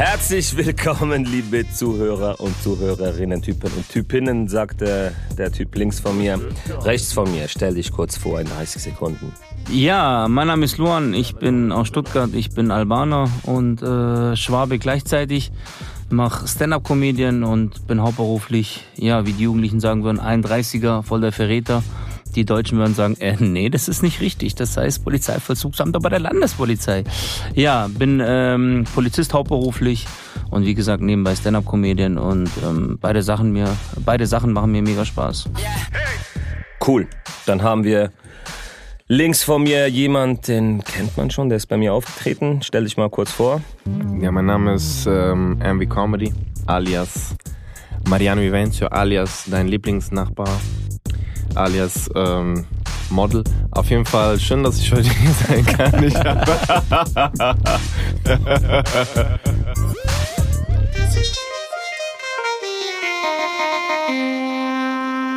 Herzlich willkommen, liebe Zuhörer und Zuhörerinnen, Typen und Typinnen, sagte der Typ links von mir. Rechts von mir, stell dich kurz vor in 30 Sekunden. Ja, mein Name ist Luan, ich bin aus Stuttgart, ich bin Albaner und äh, Schwabe gleichzeitig. Mach Stand-up-Comedian und bin hauptberuflich, ja, wie die Jugendlichen sagen würden, 31er, voll der Verräter. Die Deutschen würden sagen, äh, nee, das ist nicht richtig. Das heißt Polizeivollzugsamt bei der Landespolizei. Ja, bin ähm, Polizist hauptberuflich und wie gesagt nebenbei Stand-up-Comedian und ähm, beide Sachen mir, beide Sachen machen mir mega Spaß. Cool. Dann haben wir links von mir jemand, den kennt man schon, der ist bei mir aufgetreten. Stell dich mal kurz vor. Ja, mein Name ist ähm, Ambi Comedy, alias Mariano Vivencio, alias dein Lieblingsnachbar, alias ähm, Model. Auf jeden Fall schön, dass ich heute hier sein kann. Ich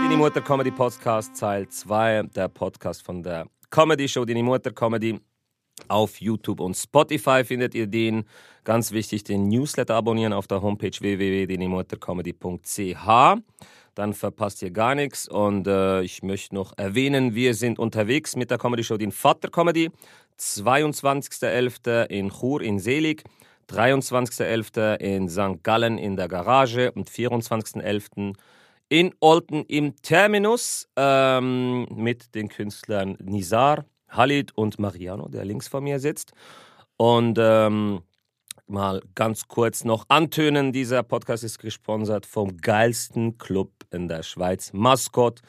Dini Mutter Comedy Podcast, Teil 2, der Podcast von der Comedy Show Dini Mutter Comedy. Auf YouTube und Spotify findet ihr den. Ganz wichtig, den Newsletter abonnieren auf der Homepage www.dinimuttercomedy.ch. Dann verpasst ihr gar nichts. Und äh, ich möchte noch erwähnen, wir sind unterwegs mit der Comedy Show, den Vater Comedy. 22.11. in Chur in Selig. 23.11. in St. Gallen in der Garage und 24.11. in Olten im Terminus ähm, mit den Künstlern Nizar, Halid und Mariano, der links vor mir sitzt. Und ähm, mal ganz kurz noch antönen, dieser Podcast ist gesponsert vom geilsten Club in der Schweiz. Maskott,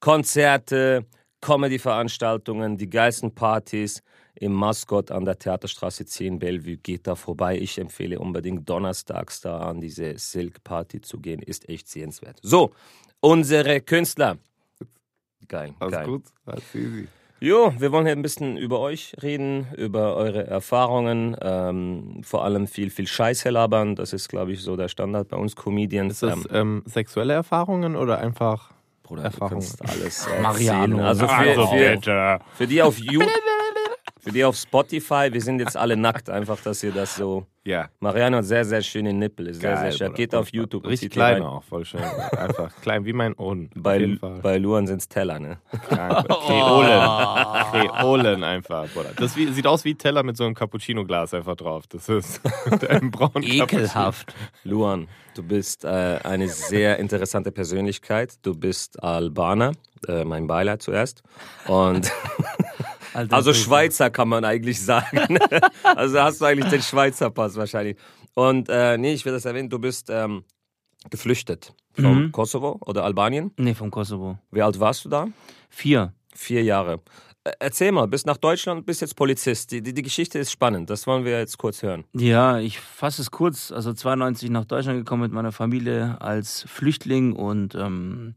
Konzerte, Comedy-Veranstaltungen, die geilsten Partys im Maskott an der Theaterstraße 10 Bellevue. Geht da vorbei. Ich empfehle unbedingt donnerstags da an diese Silk Party zu gehen. Ist echt sehenswert. So, unsere Künstler. Geil, Alles geil. gut? Alles easy. Jo, wir wollen hier ein bisschen über euch reden, über eure Erfahrungen, ähm, vor allem viel, viel Scheiße labern. Das ist, glaube ich, so der Standard bei uns Comedians. Ist das Ähm, ähm, sexuelle Erfahrungen oder einfach Bruder, Erfahrungen? du kannst alles erzählen. Mariano. Also für, Also für, für die auf You, für die auf Spotify, wir sind jetzt alle nackt, einfach, dass ihr das so. Ja. Mariano hat sehr, sehr schöne Nippel, ist sehr, sehr Geil, schön. Geht auf YouTube. Richtig die rein. klein auch, voll schön. Einfach klein wie mein Ohren. Bei, bei Luan sind es Teller, ne? Krank. Kreolen. Kreolen einfach, Bruder. Das wie, sieht aus wie Teller mit so einem Cappuccino-Glas einfach drauf. Das ist ein braunen Ekelhaft. Luan, du bist äh, eine sehr interessante Persönlichkeit. Du bist Albaner, äh, mein Beileid zuerst. Und Alter, also. Schweizer kann man eigentlich sagen. also hast du eigentlich den Schweizer Pass wahrscheinlich. Und äh, nee, ich will das erwähnen, du bist ähm, geflüchtet vom Mhm. Kosovo oder Albanien. Nee, vom Kosovo. Wie alt warst du da? Vier. Vier Jahre. Äh, Erzähl mal, bist nach Deutschland, bist jetzt Polizist. Die, die, die Geschichte ist spannend, das wollen wir jetzt kurz hören. Ja, ich fasse es kurz. Also 92 nach Deutschland gekommen mit meiner Familie als Flüchtling und ähm,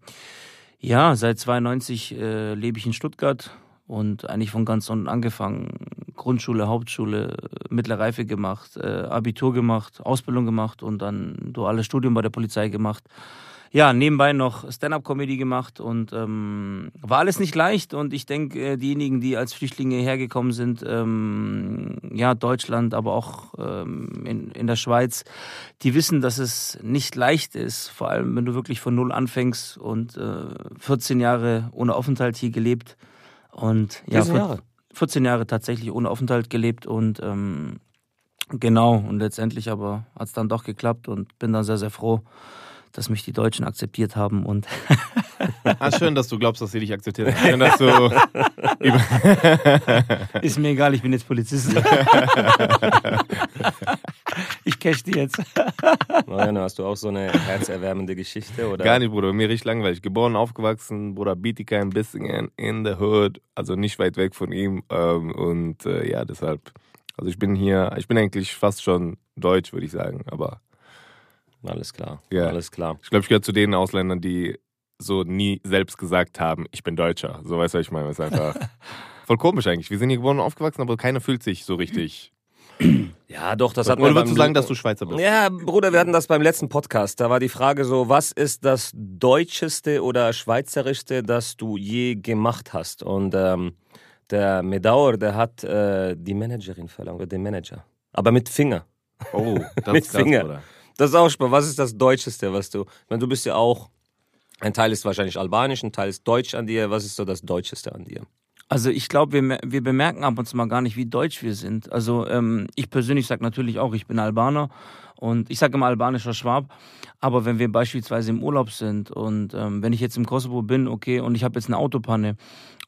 ja, seit 92 äh, lebe ich in Stuttgart und eigentlich von ganz unten angefangen. Grundschule, Hauptschule, mittlere Reife gemacht, äh, Abitur gemacht, Ausbildung gemacht und dann duales Studium bei der Polizei gemacht. Ja, nebenbei noch Stand-up-Comedy gemacht und ähm, war alles nicht leicht. Und ich denke, äh, diejenigen, die als Flüchtlinge hergekommen sind, ähm, ja, Deutschland, aber auch ähm, in, in der Schweiz, die wissen, dass es nicht leicht ist. Vor allem, wenn du wirklich von Null anfängst und äh, 14 Jahre ohne Aufenthalt hier gelebt. Und ja, 14 Jahre? 14 Jahre tatsächlich ohne Aufenthalt gelebt und ähm, genau, und letztendlich aber hat es dann doch geklappt und bin dann sehr, sehr froh, dass mich die Deutschen akzeptiert haben und Ah, schön, dass du glaubst, dass sie dich akzeptieren. Schön, dass du ist mir egal, ich bin jetzt Polizist. ich cash die jetzt. Mariano, hast du auch so eine herzerwärmende Geschichte? Oder? Gar nicht, Bruder. Mir richtig langweilig. Geboren, aufgewachsen, Bruder, Bietigheim, Bissingen, in the Hood. Also nicht weit weg von ihm. Ähm, und äh, ja, deshalb. Also ich bin hier, ich bin eigentlich fast schon deutsch, würde ich sagen. Aber Alles klar, Ja. alles klar. ich glaube, ich gehöre zu den Ausländern, die so nie selbst gesagt haben, ich bin Deutscher. So weißt du, was ich meine. Das ist einfach voll komisch eigentlich. Wir sind hier geboren und aufgewachsen, aber keiner fühlt sich so richtig. Ja, doch, das hat Oder würdest du sagen, dass du Schweizer bist? Ja, Bruder, wir hatten das beim letzten Podcast. Da war die Frage so, was ist das Deutscheste oder Schweizerischste, das du je gemacht hast? Und ähm, der Medauer, der hat äh, die Managerin verlangt, oder den Manager. Aber mit Finger. Oh, das Mit ist krass, Finger. Bruder. Das ist auch spannend. Was ist das Deutscheste, was du. Ich meine, du bist ja auch. Ein Teil ist wahrscheinlich albanisch, ein Teil ist deutsch an dir. Was ist so das Deutscheste an dir? Also ich glaube, wir, wir bemerken ab und zu mal gar nicht, wie deutsch wir sind. Also ähm, ich persönlich sage natürlich auch, ich bin Albaner und ich sage immer albanischer Schwab. Aber wenn wir beispielsweise im Urlaub sind und ähm, wenn ich jetzt im Kosovo bin, okay, und ich habe jetzt eine Autopanne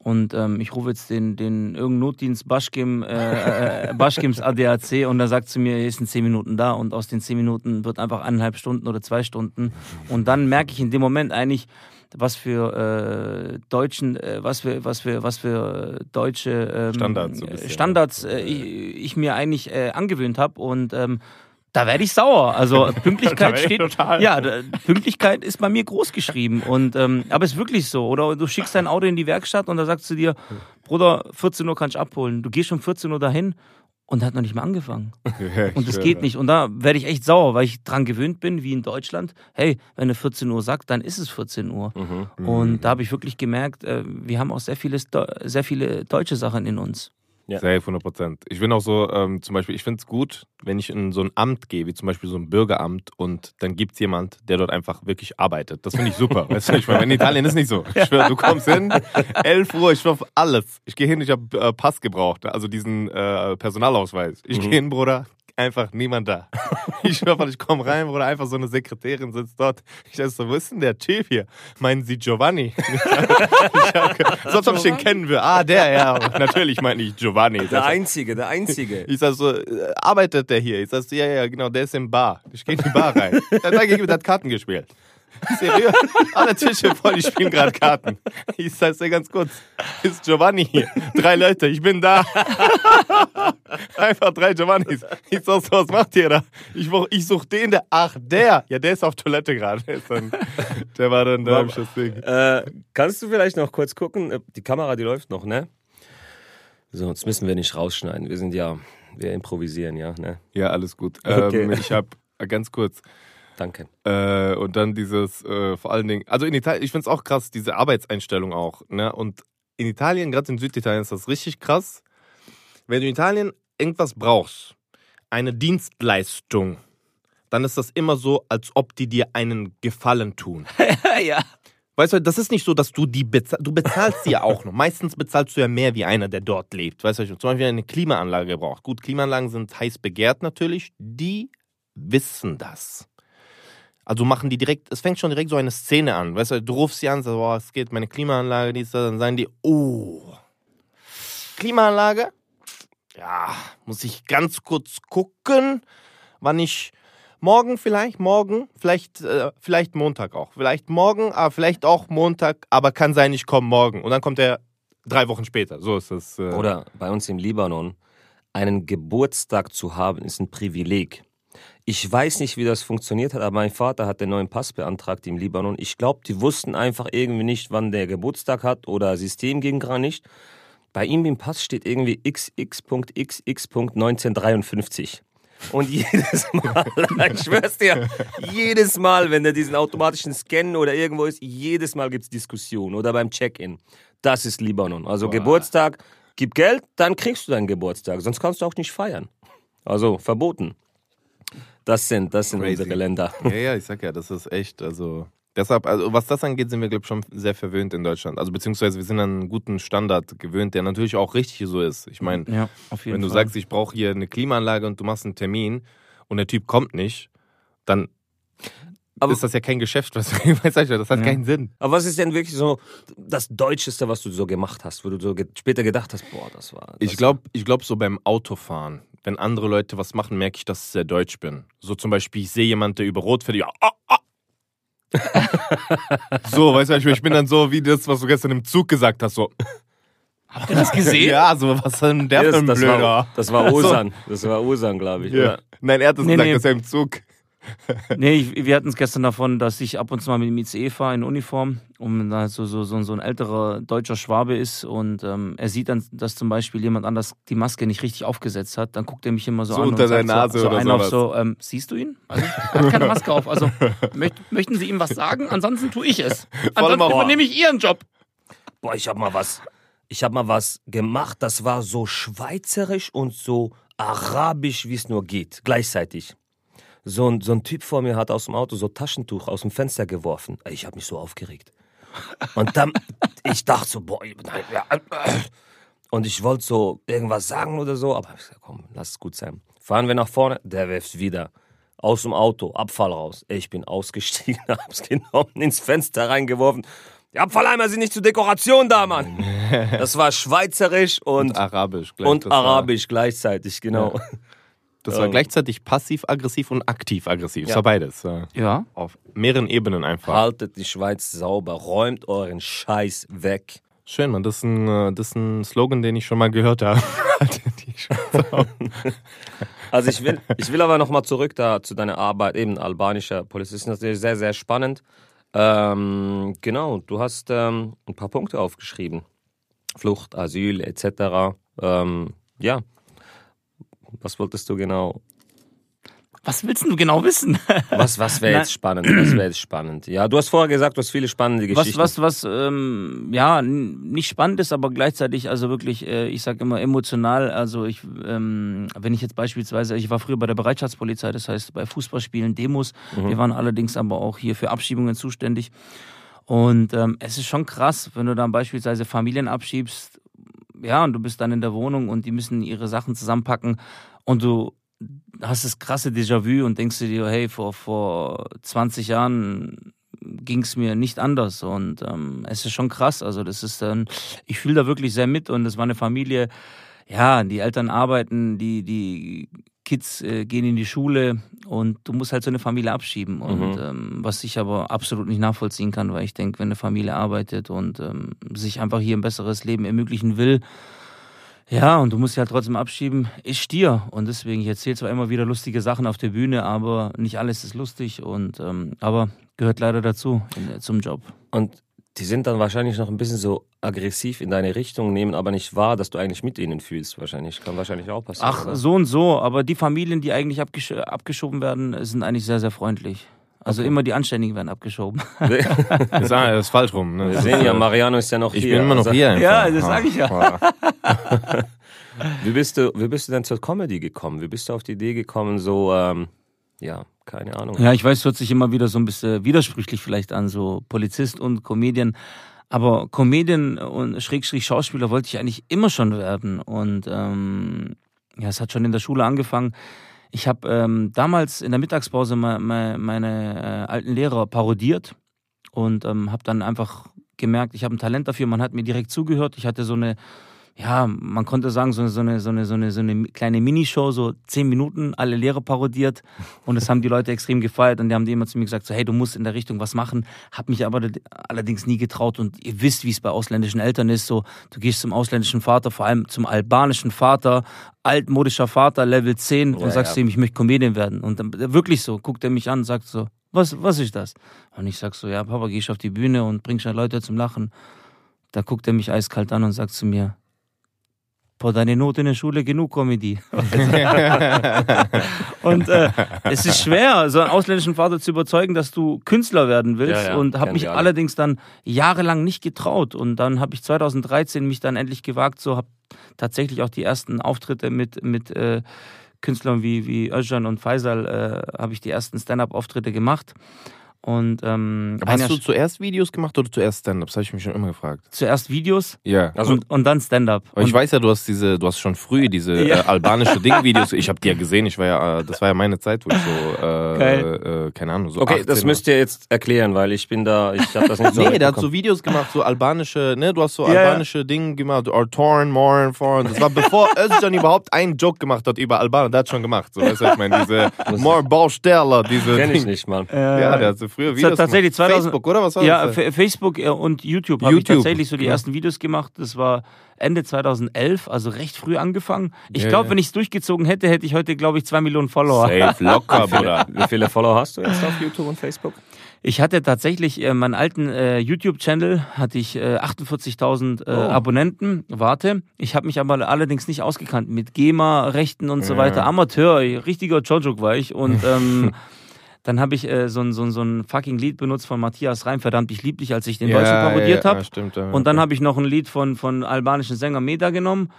und ähm, ich rufe jetzt den, den irgendeinen Notdienst Baschkim, äh, äh, Baschkims ADAC und er sagt zu mir, er ist in zehn Minuten da und aus den zehn Minuten wird einfach eineinhalb Stunden oder zwei Stunden und dann merke ich in dem Moment eigentlich, was für äh, deutschen, äh, was für, was für, was für äh, deutsche ähm, Standards so äh, Standards äh, ich, ich mir eigentlich äh, angewöhnt habe und ähm, da werde ich sauer. Also Da Pünktlichkeit steht. total. Ja, Pünktlichkeit ist bei mir groß geschrieben. Und ähm, aber ist wirklich so. Oder du schickst dein Auto in die Werkstatt und da sagst du dir, Bruder, 14 Uhr kann ich abholen. Du gehst um 14 Uhr dahin und hat noch nicht mal angefangen. Und das geht nicht. Und da werde ich echt sauer, weil ich dran gewöhnt bin, wie in Deutschland. Hey, wenn er 14 Uhr sagt, dann ist es 14 Uhr. Mhm. Und da habe ich wirklich gemerkt, äh, wir haben auch sehr viele, sehr viele deutsche Sachen in uns. Ja. Safe, 100 Prozent. Ich bin auch so, ähm, zum Beispiel, ich finde es gut, wenn ich in so ein Amt gehe, wie zum Beispiel so ein Bürgeramt, und dann gibt es jemand, der dort einfach wirklich arbeitet. Das finde ich super. weißt du, ich meine, in Italien ist nicht so. Ich schwör, du kommst hin, 11 Uhr, ich schwör auf alles. Ich gehe hin, ich habe äh, Pass gebraucht, also diesen äh, Personalausweis. Ich Mhm. gehe hin, Bruder, einfach niemand da. Ich schwör, ich komme rein, Bruder, einfach so eine Sekretärin sitzt dort. Ich dachte so, wo ist denn der Chef hier? Meinen Sie Giovanni? sonst ob ich den kennen will. Ah, der, ja. Natürlich meine ich Giovanni. Der Einzige, der Einzige. ich sag so, äh, arbeitet der hier? Ich sag so, ja, ja, genau, der ist im Bar. Ich gehe in die Bar rein. Dann sag ich, der hat Karten gespielt. Seriös? Alle Tische voll, die spielen gerade Karten. Ich sag dir ganz kurz, ist Giovanni hier. Drei Leute, ich bin da. Einfach drei Giovannis. Ich sag so, was macht ihr da? Ich, ich such den, der, ach, der. Ja, der ist auf Toilette gerade. Der war dann da, Ding. Äh, kannst du vielleicht noch kurz gucken? Äh, Die Kamera, die läuft noch, ne? So, das müssen wir nicht rausschneiden. Wir sind ja, wir improvisieren, ja, ne? Ja, alles gut. Okay. Ähm, ich hab, ganz kurz, Danke. Äh, und dann dieses, äh, vor allen Dingen, also in Italien, ich finde es auch krass, diese Arbeitseinstellung auch. Ne? Und in Italien, gerade in Süditalien, ist das richtig krass. Wenn du in Italien irgendwas brauchst, eine Dienstleistung, dann ist das immer so, als ob die dir einen Gefallen tun. ja. Weißt du, das ist nicht so, dass du die bezahlst. Du bezahlst sie ja auch noch. Meistens bezahlst du ja mehr wie einer, der dort lebt. Weißt du, zum Beispiel eine Klimaanlage braucht. Gut, Klimaanlagen sind heiß begehrt natürlich. Die wissen das. Also machen die direkt, es fängt schon direkt so eine Szene an. Weißt du, du rufst sie an, sagst, boah, es geht, meine Klimaanlage, die ist da, dann sagen die, oh, Klimaanlage? Ja, muss ich ganz kurz gucken, wann ich morgen vielleicht, morgen, vielleicht, äh, vielleicht Montag auch. Vielleicht morgen, aber vielleicht auch Montag, aber kann sein, ich komme morgen. Und dann kommt er drei Wochen später. So ist das. Äh, Oder bei uns im Libanon, einen Geburtstag zu haben, ist ein Privileg. Ich weiß nicht, wie das funktioniert hat, aber mein Vater hat den neuen Pass beantragt im Libanon. Ich glaube, die wussten einfach irgendwie nicht, wann der Geburtstag hat oder System ging gar nicht. Bei ihm im Pass steht irgendwie XX.XX.1953. Und jedes Mal, ich schwör's dir, jedes Mal, wenn er diesen automatischen Scan oder irgendwo ist, jedes Mal gibt's Diskussion oder beim Check-in. Das ist Libanon. Also Boah. Geburtstag, gib Geld, dann kriegst du deinen Geburtstag. Sonst kannst du auch nicht feiern. Also verboten. Das sind, das sind Crazy. unsere Länder. Ja, ja, ich sag ja, das ist echt, also. Deshalb, also was das angeht, sind wir, glaube ich, schon sehr verwöhnt in Deutschland. Also beziehungsweise wir sind an einen guten Standard gewöhnt, der natürlich auch richtig so ist. Ich meine, Ja, wenn du Fall. sagst, ich brauche hier eine Klimaanlage und du machst einen Termin und der Typ kommt nicht, dann Aber- ist das ja kein Geschäft, was weißt du, das hat Ja. keinen Sinn. Aber was ist denn wirklich so das Deutscheste, was du so gemacht hast, wo du so ge später gedacht hast, boah, das war. Das Ich glaube, ich glaub so beim Autofahren, wenn andere Leute was machen, merke ich, dass ich sehr deutsch bin. So zum Beispiel, ich sehe jemanden, der über Rot fährt, ja, ah, ah. so, weißt du, ich, ich bin dann so wie das, was du gestern im Zug gesagt hast, so. Habt ihr das gesehen? Ja, so, was ist denn der für ein das, das, Blöder? war, das war Osan. Das war Osan, glaube ich. Ja. Nein, er hat das Nee, gesagt, nee. dass er im Zug. Nee, ich, wir hatten es gestern davon, dass ich ab und zu mal mit dem ICE fahre in Uniform und da so, so, so, so ein älterer deutscher Schwabe ist und ähm, er sieht dann, dass zum Beispiel jemand anders die Maske nicht richtig aufgesetzt hat, dann guckt er mich immer so, So an unter und sagt Nase so, so oder einen auf sowas. so, ähm, siehst du ihn? Also, er hat keine Maske auf. Also möcht, möchten Sie ihm was sagen? Ansonsten tue ich es. Ansonsten übernehme ich Ihren Job. Boah, ich habe mal was. Ich habe mal was gemacht, das war so schweizerisch und so arabisch, wie es nur geht, gleichzeitig. So ein, so ein Typ vor mir hat aus dem Auto so Taschentuch aus dem Fenster geworfen. Ich habe mich so aufgeregt. Und dann, ich dachte so, boah, nein, ja, und ich wollte so irgendwas sagen oder so, aber ich gesagt, komm, lass es gut sein. Fahren wir nach vorne, der wirft wieder aus dem Auto, Abfall raus. Ich bin ausgestiegen, hab's genommen, ins Fenster reingeworfen. Die Abfalleimer sind nicht zur Dekoration da, Mann. Das war schweizerisch und, Und arabisch. gleich, und das war- arabisch gleichzeitig, genau. Das war Ähm. gleichzeitig passiv-aggressiv und aktiv-aggressiv. Das Ja. war beides. äh, Ja. Auf mehreren Ebenen einfach. Haltet die Schweiz sauber, räumt euren Scheiß weg. Schön, man. Das ist, ein, äh, das ist ein Slogan, den ich schon mal gehört habe. Haltet die. Also ich will, ich will aber nochmal zurück da zu deiner Arbeit, eben albanischer Polizist. Das ist sehr, sehr spannend. Ähm, genau, du hast ähm, ein paar Punkte aufgeschrieben. Flucht, Asyl etc. Ähm, ja. Was wolltest du genau? Was willst du genau wissen? Was, was wäre jetzt spannend? Was wäre jetzt spannend? Ja, du hast vorher gesagt, du hast viele spannende Was, Geschichten. was, was, ähm, ja, nicht spannend ist, aber gleichzeitig, also wirklich, äh, ich sag immer emotional. Also ich, ähm, wenn ich jetzt beispielsweise, ich war früher bei der Bereitschaftspolizei, das heißt bei Fußballspielen, Demos. Wir waren allerdings aber auch hier für Abschiebungen zuständig. Und ähm, es ist schon krass, wenn du dann beispielsweise Familien abschiebst, ja, und du bist dann in der Wohnung und die müssen ihre Sachen zusammenpacken und du hast das krasse Déjà-vu und denkst dir, hey, vor, vor 20 Jahren ging es mir nicht anders und ähm, es ist schon krass. Also das ist dann, ich fühle da wirklich sehr mit und es war eine Familie, ja, die Eltern arbeiten, die, die Kids äh, gehen in die Schule und du musst halt so eine Familie abschieben. Und Mhm. ähm, was ich aber absolut nicht nachvollziehen kann, weil ich denke, wenn eine Familie arbeitet und ähm, sich einfach hier ein besseres Leben ermöglichen will, ja, und du musst sie halt trotzdem abschieben, ist Stier. Und deswegen, ich erzähle zwar immer wieder lustige Sachen auf der Bühne, aber nicht alles ist lustig und ähm, aber gehört leider dazu in, zum Job. Und die sind dann wahrscheinlich noch ein bisschen so aggressiv in deine Richtung, nehmen aber nicht wahr, dass du eigentlich mit ihnen fühlst. Wahrscheinlich kann wahrscheinlich auch passieren. Ach, oder? so und so, aber die Familien, die eigentlich abgesch abgeschoben werden, sind eigentlich sehr, sehr freundlich. Also Okay. immer die Anständigen werden abgeschoben. Das ist, falsch rum. Ne? wir sehen ja, Mariano ist ja noch ich hier. bin immer noch Also, hier. Einfach. Ja, das sag ich ja. Ah. Wie bist du, wie bist du denn zur Comedy gekommen? Wie bist du auf die Idee gekommen, so, ähm, ja, keine Ahnung. Ja, ich weiß, es hört sich immer wieder so ein bisschen widersprüchlich vielleicht an, so Polizist und Comedian. Aber Comedian und Schrägstrich Schauspieler wollte ich eigentlich immer schon werden. Und ähm, ja, es hat schon in der Schule angefangen. Ich habe ähm, damals in der Mittagspause me me meine äh, alten Lehrer parodiert und ähm, habe dann einfach gemerkt, ich habe ein Talent dafür. Man hat mir direkt zugehört. Ich hatte so eine ja, man konnte sagen, so, so, eine, so, eine, so, eine, so eine kleine Minishow, so zehn Minuten, alle Lehrer parodiert. Und das haben die Leute extrem gefeiert. Und die haben die immer zu mir gesagt, so, hey, du musst in der Richtung was machen. Hab mich aber allerdings nie getraut. Und ihr wisst, wie es bei ausländischen Eltern ist. So, du gehst zum ausländischen Vater, vor allem zum albanischen Vater, altmodischer Vater, Level 10, und Ja, sagst ja. ihm, ich möchte Comedian werden. Und dann wirklich so, guckt er mich an und sagt so, was, was ist das? Und ich sag so, ja, Papa, geh ich auf die Bühne und bring schon Leute zum Lachen. Da guckt er mich eiskalt an und sagt zu mir, Boah, deine Note in der Schule genug Comedy. und äh, es ist schwer, so einen ausländischen Vater zu überzeugen, dass du Künstler werden willst. Ja, ja, und habe mich allerdings dann jahrelang nicht getraut. Und dann habe ich 2013 mich dann endlich gewagt, so habe tatsächlich auch die ersten Auftritte mit, mit äh, Künstlern wie, wie Özcan und Faisal, äh, habe ich die ersten Stand-up-Auftritte gemacht. Und ähm, Aber hast du zuerst Videos gemacht oder zuerst Stand-up? Das habe ich mich schon immer gefragt. zuerst Videos Ja. Also- und, und dann Stand-up. Aber ich weiß ja, du hast diese, du hast schon früh diese Ja. äh, albanische Ding-Videos. Ich habe die ja gesehen. Ich war ja, äh, das war ja meine Zeit, wo ich so, äh, äh, keine Ahnung, so Okay, 18 das müsst ihr jetzt erklären, weil ich bin da, ich habe das nicht so Nee, der hat so Videos gemacht, so albanische, ne, du hast so Ja, albanische Dinge gemacht, or torn, morn, foreign. Das war bevor Özcan überhaupt einen Joke gemacht hat über Albaner, der hat schon gemacht. So, weißt du, ich meine, diese more Baustelle, diese Kenn ich Ding. nicht mal. Ja, der hat so früher Videos tatsächlich gemacht. 2000 Facebook, oder was war Ja, das? F- Facebook äh, und YouTube habe ich YouTube, tatsächlich so die genau. ersten Videos gemacht. Das war Ende 2011, also recht früh angefangen. Ich Ja, glaube, ja. wenn ich es durchgezogen hätte, hätte ich heute, glaube ich, zwei Millionen Follower. Safe, locker, Bruder. Wie viele Follower hast du jetzt auf YouTube und Facebook? Ich hatte tatsächlich äh, meinen alten äh, YouTube-Channel, hatte ich äh, 48.000 äh, Oh. Abonnenten. Warte, ich habe mich aber allerdings nicht ausgekannt mit GEMA-Rechten und so Ja. weiter. Amateur, richtiger Jojuk war ich. Und ähm, dann habe ich äh, so, ein, so, ein, so ein fucking Lied benutzt von Matthias Reim, verdammt ich lieb dich, als ich den Deutschen parodiert ja, habe. Ja, ja, Und dann okay. habe ich noch ein Lied von, von albanischen Sänger Meda genommen.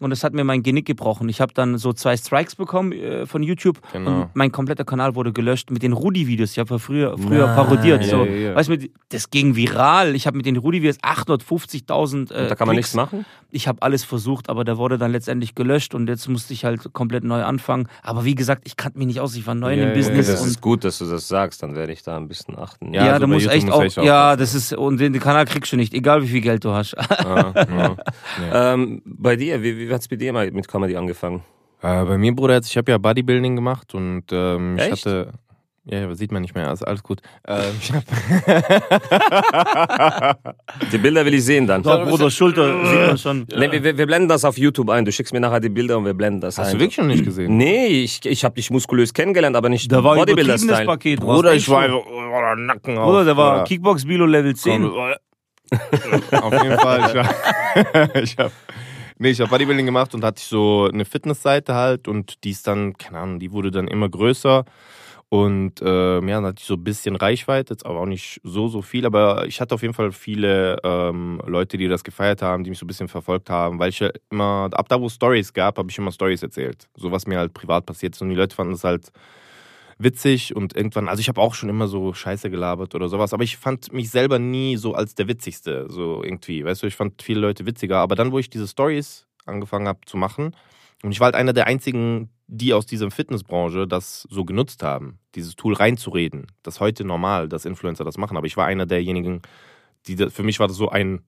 Und das hat mir mein Genick gebrochen. Ich habe dann so zwei Strikes bekommen äh, von YouTube Genau. und mein kompletter Kanal wurde gelöscht mit den Rudi-Videos. Ich habe ja früher, früher parodiert. Nein. So. Ja, ja, ja. Weißt du, das ging viral. Ich habe mit den Rudi-Videos 850.000 äh, Da kann man Klicks. nichts machen. Ich habe alles versucht, aber der wurde dann letztendlich gelöscht und jetzt musste ich halt komplett neu anfangen. Aber wie gesagt, ich kannte mich nicht aus. Ich war neu Ja, im ja, Business Das und ist gut, dass du das sagst, dann werde ich da ein bisschen achten. ja, Ja, also da bei muss YouTube echt muss auch. echt Ja, aufpassen. das ist und den Kanal kriegst du nicht, egal wie viel Geld du hast. Ah, ja. ähm, bei dir, wie, wie hat es bei dir mal mit Comedy angefangen? Äh, bei mir, Bruder, ich habe ja Bodybuilding gemacht und ähm, ich hatte. Ja, ja, sieht man nicht mehr, also alles gut. Ähm, ich hab, Die Bilder will ich sehen dann. Doch, Bruder, Schulter sieht man schon. Nee, wir, wir blenden das auf YouTube ein. Du schickst mir nachher die Bilder und wir blenden das hast ein. du wirklich noch nicht gesehen? Nee, ich, ich habe dich muskulös kennengelernt, aber nicht Da war ein Bodybuilder-Style. übertriebenes Paket. Bruder, ich war einfach oh, Nacken auf. Bruder, der war. Kickbox Bilo Level 10. Auf jeden Fall. Ich hab, ich hab, nee, ich habe Bodybuilding gemacht und hatte ich so eine Fitnessseite halt und die ist dann, keine Ahnung, die wurde dann immer größer. Und ähm, ja, dann hatte ich so ein bisschen Reichweite, jetzt aber auch nicht so, so viel. Aber ich hatte auf jeden Fall viele ähm, Leute, die das gefeiert haben, die mich so ein bisschen verfolgt haben, weil ich ja immer, ab da, wo es Stories gab, habe ich immer Stories erzählt. So was mir halt privat passiert ist. Und die Leute fanden das halt witzig und irgendwann, also ich habe auch schon immer so Scheiße gelabert oder sowas, aber ich fand mich selber nie so als der Witzigste, so irgendwie, weißt du, ich fand viele Leute witziger, aber dann, wo ich diese Stories angefangen habe zu machen und ich war halt einer der einzigen, die aus dieser Fitnessbranche das so genutzt haben, dieses Tool reinzureden, das ist heute normal, dass Influencer das machen, aber ich war einer derjenigen, die, für mich war das so ein,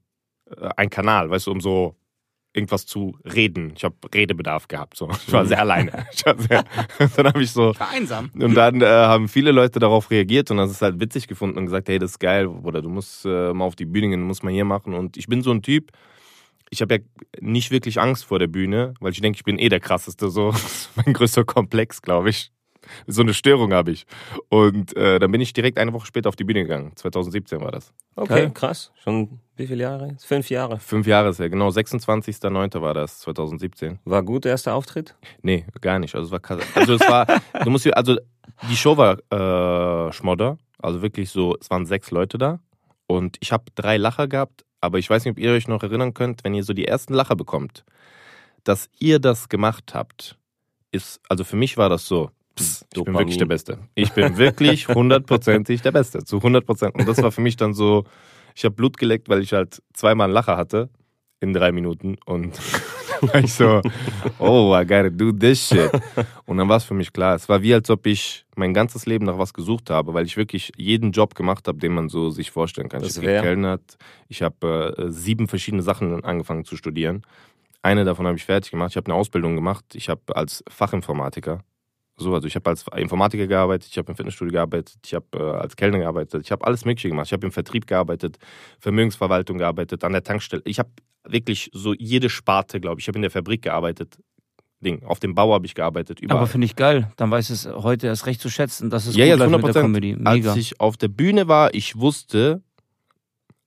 äh, ein Kanal, weißt du, um so irgendwas zu reden. Ich habe Redebedarf gehabt. So. Ich war sehr alleine. Ich war sehr, dann habe ich so Einsam. und dann äh, haben viele Leute darauf reagiert und das ist halt witzig gefunden und gesagt, hey, das ist geil, oder du musst äh, mal auf die Bühne gehen, muss man hier machen. Und ich bin so ein Typ, ich habe ja nicht wirklich Angst vor der Bühne, weil ich denke, ich bin eh der krasseste, so Das ist mein größter Komplex, glaube ich. So eine Störung habe ich. Und äh, dann bin ich direkt eine Woche später auf die Bühne gegangen. 2017 war das. Okay, Geil. krass. Schon wie viele Jahre? Fünf Jahre. Fünf Jahre ist her, genau. 26.09. war das, 2017. War gut, der erste Auftritt? Nee, gar nicht. Also es war krass. Also es war, du musst dir, also die Show war äh, Schmodder. Also wirklich so, es waren sechs Leute da. Und ich habe drei Lacher gehabt, aber ich weiß nicht, ob ihr euch noch erinnern könnt, wenn ihr so die ersten Lacher bekommt, dass ihr das gemacht habt, ist, also für mich war das so, pss, ich bin wirklich der Beste. Ich bin wirklich hundertprozentig der Beste, zu 100 Prozent. Und das war für mich dann so, ich habe Blut geleckt, weil ich halt zweimal einen Lacher hatte in drei Minuten und dann war ich so, oh, I gotta do this shit. Und dann war es für mich klar. Es war wie, als ob ich mein ganzes Leben nach was gesucht habe, weil ich wirklich jeden Job gemacht habe, den man so sich vorstellen kann. Das ich habe gekellnert, ich habe äh, sieben verschiedene Sachen angefangen zu studieren. Eine davon habe ich fertig gemacht. Ich habe eine Ausbildung gemacht. Ich habe als Fachinformatiker, so, also ich habe als Informatiker gearbeitet, ich habe im Fitnessstudio gearbeitet, ich habe äh, als Kellner gearbeitet, ich habe alles Mögliche gemacht. Ich habe im Vertrieb gearbeitet, Vermögensverwaltung gearbeitet, an der Tankstelle. Ich habe wirklich so jede Sparte, glaube ich. Ich habe in der Fabrik gearbeitet. Ding. Auf dem Bau habe ich gearbeitet. Überall. Aber finde ich geil. Dann weiß es heute erst recht zu schätzen, dass es ja, gut ja, läuft 100 mit der Comedy. Mega. Als ich auf der Bühne war, ich wusste,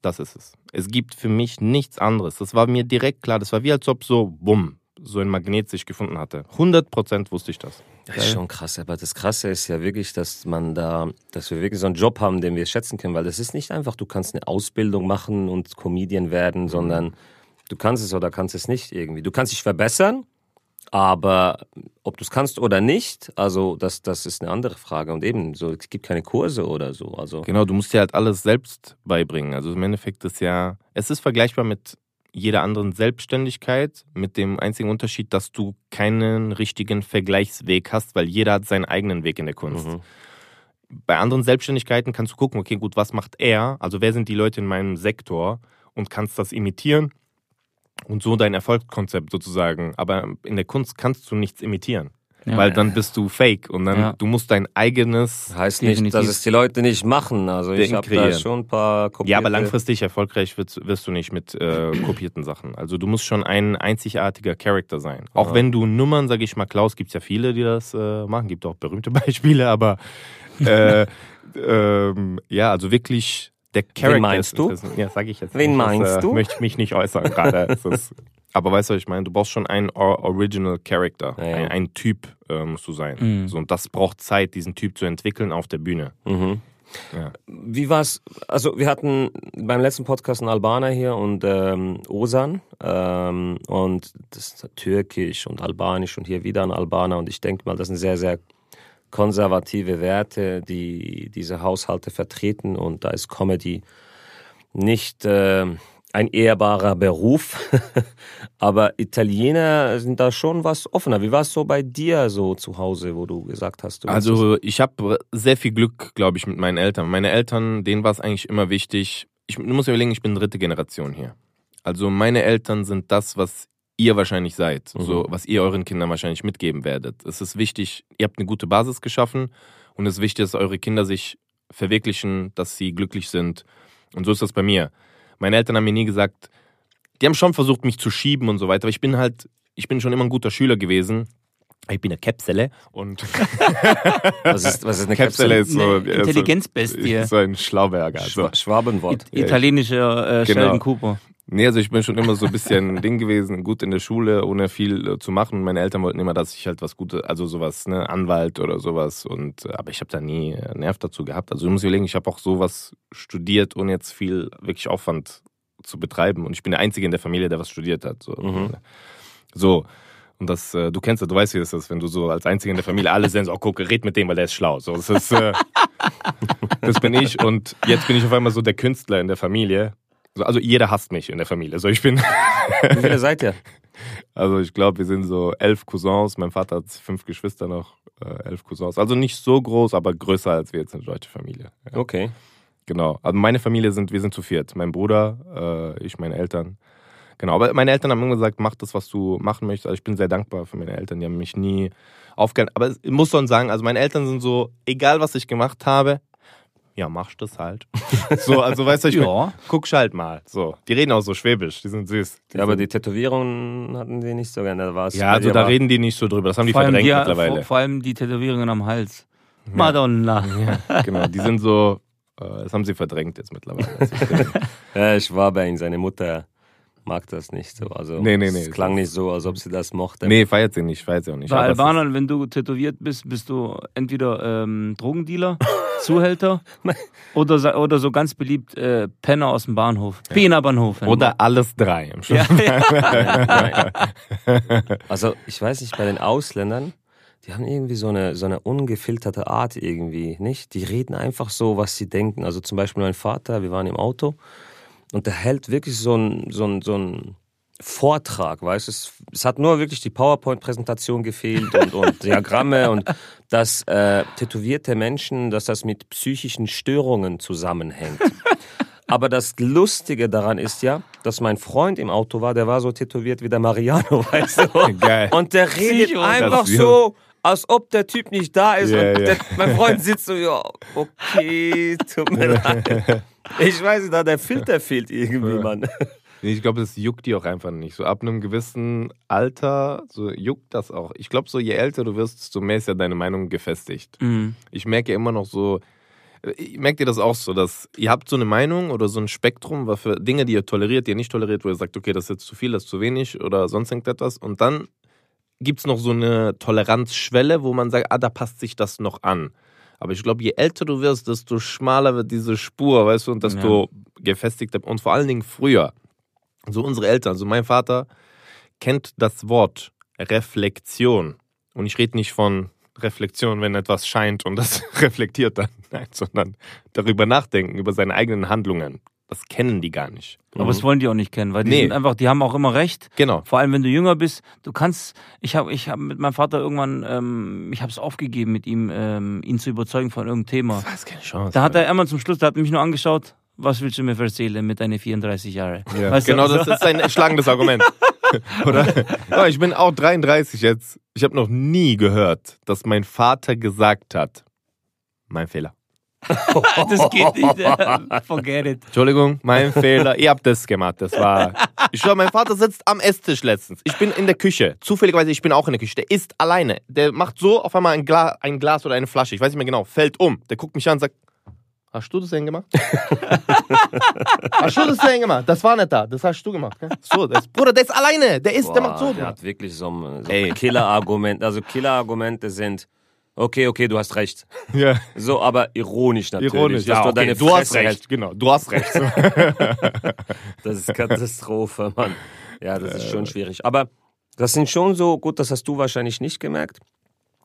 das ist es. Es gibt für mich nichts anderes. Das war mir direkt klar. Das war wie als ob so, bumm, so ein Magnet sich gefunden hatte. 100% wusste ich das. Das ist schon krass, aber das Krasse ist ja wirklich, dass man da, dass wir wirklich so einen Job haben, den wir schätzen können, weil das ist nicht einfach, du kannst eine Ausbildung machen und Comedian werden, Mhm. sondern du kannst es oder kannst es nicht irgendwie. Du kannst dich verbessern, aber ob du es kannst oder nicht, also das, das ist eine andere Frage. Und eben, so, es gibt keine Kurse oder so. Also Genau, du musst dir halt alles selbst beibringen. Also im Endeffekt ist ja, es ist vergleichbar mit jeder anderen Selbstständigkeit, mit dem einzigen Unterschied, dass du keinen richtigen Vergleichsweg hast, weil jeder hat seinen eigenen Weg in der Kunst. Mhm. Bei anderen Selbstständigkeiten kannst du gucken, okay, gut, was macht er? Also wer sind die Leute in meinem Sektor und kannst das imitieren und so dein Erfolgskonzept sozusagen. Aber in der Kunst kannst du nichts imitieren, Ja. weil dann bist du fake und dann Ja. du musst dein eigenes heißt nicht, dass es die Leute nicht machen. Also ich habe da schon ein paar kopierte, Ja, aber langfristig erfolgreich wirst, wirst du nicht mit äh, kopierten Sachen. Also du musst schon ein einzigartiger Charakter sein. Auch Ja. wenn du Nummern, sage ich mal, Klaus, gibt es ja viele, die das äh, machen, gibt auch berühmte Beispiele, aber äh, ähm, ja, also wirklich der Charakter. meinst ist du? Ja, sage ich jetzt. Wen nicht. meinst das, äh, du? Möchte ich mich nicht äußern gerade. Aber weißt du, was ich meine? Du brauchst schon einen Or Original Character. Ja, ja. Ein, ein Typ äh, musst du sein. Mhm. So, und das braucht Zeit, diesen Typ zu entwickeln auf der Bühne. Mhm. Ja. Wie war's? Also wir hatten beim letzten Podcast einen Albaner hier und ähm, Osan ähm, und das ist türkisch und albanisch und hier wieder ein Albaner und ich denke mal, das sind sehr, sehr konservative Werte, die diese Haushalte vertreten und da ist Comedy nicht äh, ein ehrbarer Beruf, aber Italiener sind da schon was offener. Wie war es so bei dir so zu Hause, wo du gesagt hast? Du Also ich habe sehr viel Glück, glaube ich, mit meinen Eltern. Meine Eltern, denen war es eigentlich immer wichtig. Ich dir überlegen, ich bin dritte Generation hier. Also meine Eltern sind das, was ihr wahrscheinlich seid, Mhm. so was ihr euren Kindern wahrscheinlich mitgeben werdet. Es ist wichtig, ihr habt eine gute Basis geschaffen und es ist wichtig, dass eure Kinder sich verwirklichen, dass sie glücklich sind. Und so ist das bei mir. Meine Eltern haben mir nie gesagt, die haben schon versucht, mich zu schieben und so weiter, aber ich bin halt, ich bin schon immer ein guter Schüler gewesen. Ich bin eine Käpsele und was ist, was ist eine Käpsele Käpsele? ist so, Eine Intelligenzbestie. ist so ein Schlauberger. Also. Schwa Schwabenwort. Italienischer äh, Genau. Sheldon Cooper. Nee, also ich bin schon immer so ein bisschen Ding gewesen, gut in der Schule, ohne viel äh, zu machen. Meine Eltern wollten immer, dass ich halt was Gutes, also sowas, ne, Anwalt oder sowas. Und äh, aber ich habe da nie Nerv dazu gehabt. Also du musst überlegen, ich habe auch sowas studiert, ohne jetzt viel wirklich Aufwand zu betreiben. Und ich bin der Einzige in der Familie, der was studiert hat. So. Mhm. so. Und das, äh, du kennst das, du weißt, wie das ist, wenn du so als Einziger in der Familie alle sehen, so, oh, guck, red mit dem, weil der ist schlau. So, das ist, äh, das bin ich. Und jetzt bin ich auf einmal so der Künstler in der Familie. So, also jeder hasst mich in der Familie. So, ich bin, Wie viele seid ihr? also ich glaube, wir sind so elf Cousins. Mein Vater hat fünf Geschwister noch, äh, elf Cousins. Also nicht so groß, aber größer als wir jetzt eine deutsche Familie. Ja, Okay. genau. Also meine Familie sind, wir sind zu viert. Mein Bruder, äh, ich, meine Eltern. Genau, aber meine Eltern haben immer gesagt, mach das, was du machen möchtest. Also ich bin sehr dankbar für meine Eltern. Die haben mich nie aufgehalten. Aber ich muss schon sagen, also meine Eltern sind so, egal was ich gemacht habe, ja, machst das halt. so, also weißt du, ich Ja. guck halt mal. So, die reden auch so schwäbisch, die sind süß. Die Ja, aber sind, die Tätowierungen hatten die nicht so gerne. Da war's ja, also da reden die nicht so drüber. Das haben die verdrängt die, mittlerweile. vor, vor allem die Tätowierungen am Hals. Madonna. Ja, genau, die sind so, äh, das haben sie verdrängt jetzt mittlerweile. Ja, ich war bei ihm. Seine Mutter mag das nicht so. Also Nee, nee, nee. Es klang nicht so, als ob sie das mochte. nee, feiert sie nicht, feiert sie auch nicht. Bei Albanern, wenn du tätowiert bist, bist du entweder ähm, Drogendealer, Zuhälter oder, oder so ganz beliebt äh, Penner aus dem Bahnhof. Pena-Bahnhof. Oder alles drei. Im Ja, Schluss. ja. Also ich weiß nicht, bei den Ausländern, die haben irgendwie so eine, so eine ungefilterte Art irgendwie, nicht? Die reden einfach so, was sie denken. Also zum Beispiel mein Vater, wir waren im Auto und der hält wirklich so ein, so ein, so ein Vortrag, weißt du? Es, es hat nur wirklich die PowerPoint-Präsentation gefehlt und, und Diagramme und dass äh, tätowierte Menschen, dass das mit psychischen Störungen zusammenhängt. Aber das Lustige daran ist ja, dass mein Freund im Auto war, der war so tätowiert wie der Mariano, weißt du? Geil. Und der redet Psycho. einfach so, als ob der Typ nicht da ist. Ja, und ja. Der, mein Freund sitzt so, ja, okay, tut mir leid. Ich weiß nicht, da der Filter fehlt irgendwie, Mann. Nee, ich glaube, das juckt die auch einfach nicht. So ab einem gewissen Alter, so juckt das auch. Ich glaube, so je älter du wirst, desto mehr ist ja deine Meinung gefestigt. Mhm. Ich merke immer noch so, merkt ihr das auch so, dass ihr habt so eine Meinung oder so ein Spektrum, was für Dinge, die ihr toleriert, die ihr nicht toleriert, wo ihr sagt, okay, das ist jetzt zu viel, das ist zu wenig oder sonst irgendetwas. Und dann gibt es noch so eine Toleranzschwelle, wo man sagt, ah, da passt sich das noch an. Aber ich glaube, je älter du wirst, desto schmaler wird diese Spur, weißt du, und desto gefestigter. Und vor allen Dingen früher. So unsere Eltern, so mein Vater kennt das Wort Reflexion. Und ich rede nicht von Reflexion, wenn etwas scheint und das reflektiert dann, nein, sondern darüber nachdenken, über seine eigenen Handlungen. Das kennen die gar nicht. Aber das wollen die auch nicht kennen, weil die Nee. sind einfach, die haben auch immer recht. Genau. Vor allem, wenn du jünger bist, du kannst, ich habe ich hab mit meinem Vater irgendwann, ähm, ich habe es aufgegeben, mit ihm, ähm, ihn zu überzeugen von irgendeinem Thema. Das ist keine Chance. Da hat er einmal zum Schluss, da hat mich nur angeschaut, was willst du mir erzählen mit deinen 34 Jahren? Ja, Weißt du, genau, das ist ein schlagendes Argument. Oder? Ja, ich bin auch 33 jetzt. Ich habe noch nie gehört, dass mein Vater gesagt hat, mein Fehler. das geht nicht. Forget it. Entschuldigung, mein Fehler. Ihr habt das gemacht. Das war. Ich schwör, mein Vater sitzt am Esstisch letztens. Ich bin in der Küche. Zufälligerweise, ich bin auch in der Küche. Der isst alleine. Der macht so auf einmal ein, Gla ein Glas oder eine Flasche. Ich weiß nicht mehr genau. Fällt um. Der guckt mich an und sagt: Hast du das denn gemacht? hast du das denn gemacht? Das war nicht da. Das hast du gemacht. Gell? So, das, Bruder, der ist alleine. Der isst, der macht so. der hat wirklich so, ein- so Ey. Killer-Argument. Also Killer-Argumente sind, Okay, okay, du hast recht. Ja. So, aber ironisch natürlich. Ironisch. Ja, du okay, deine du hast recht. hältst. Genau, du hast recht. Das ist Katastrophe, Mann. Ja, das ist schon schwierig. Aber das sind schon so, gut, das hast du wahrscheinlich nicht gemerkt.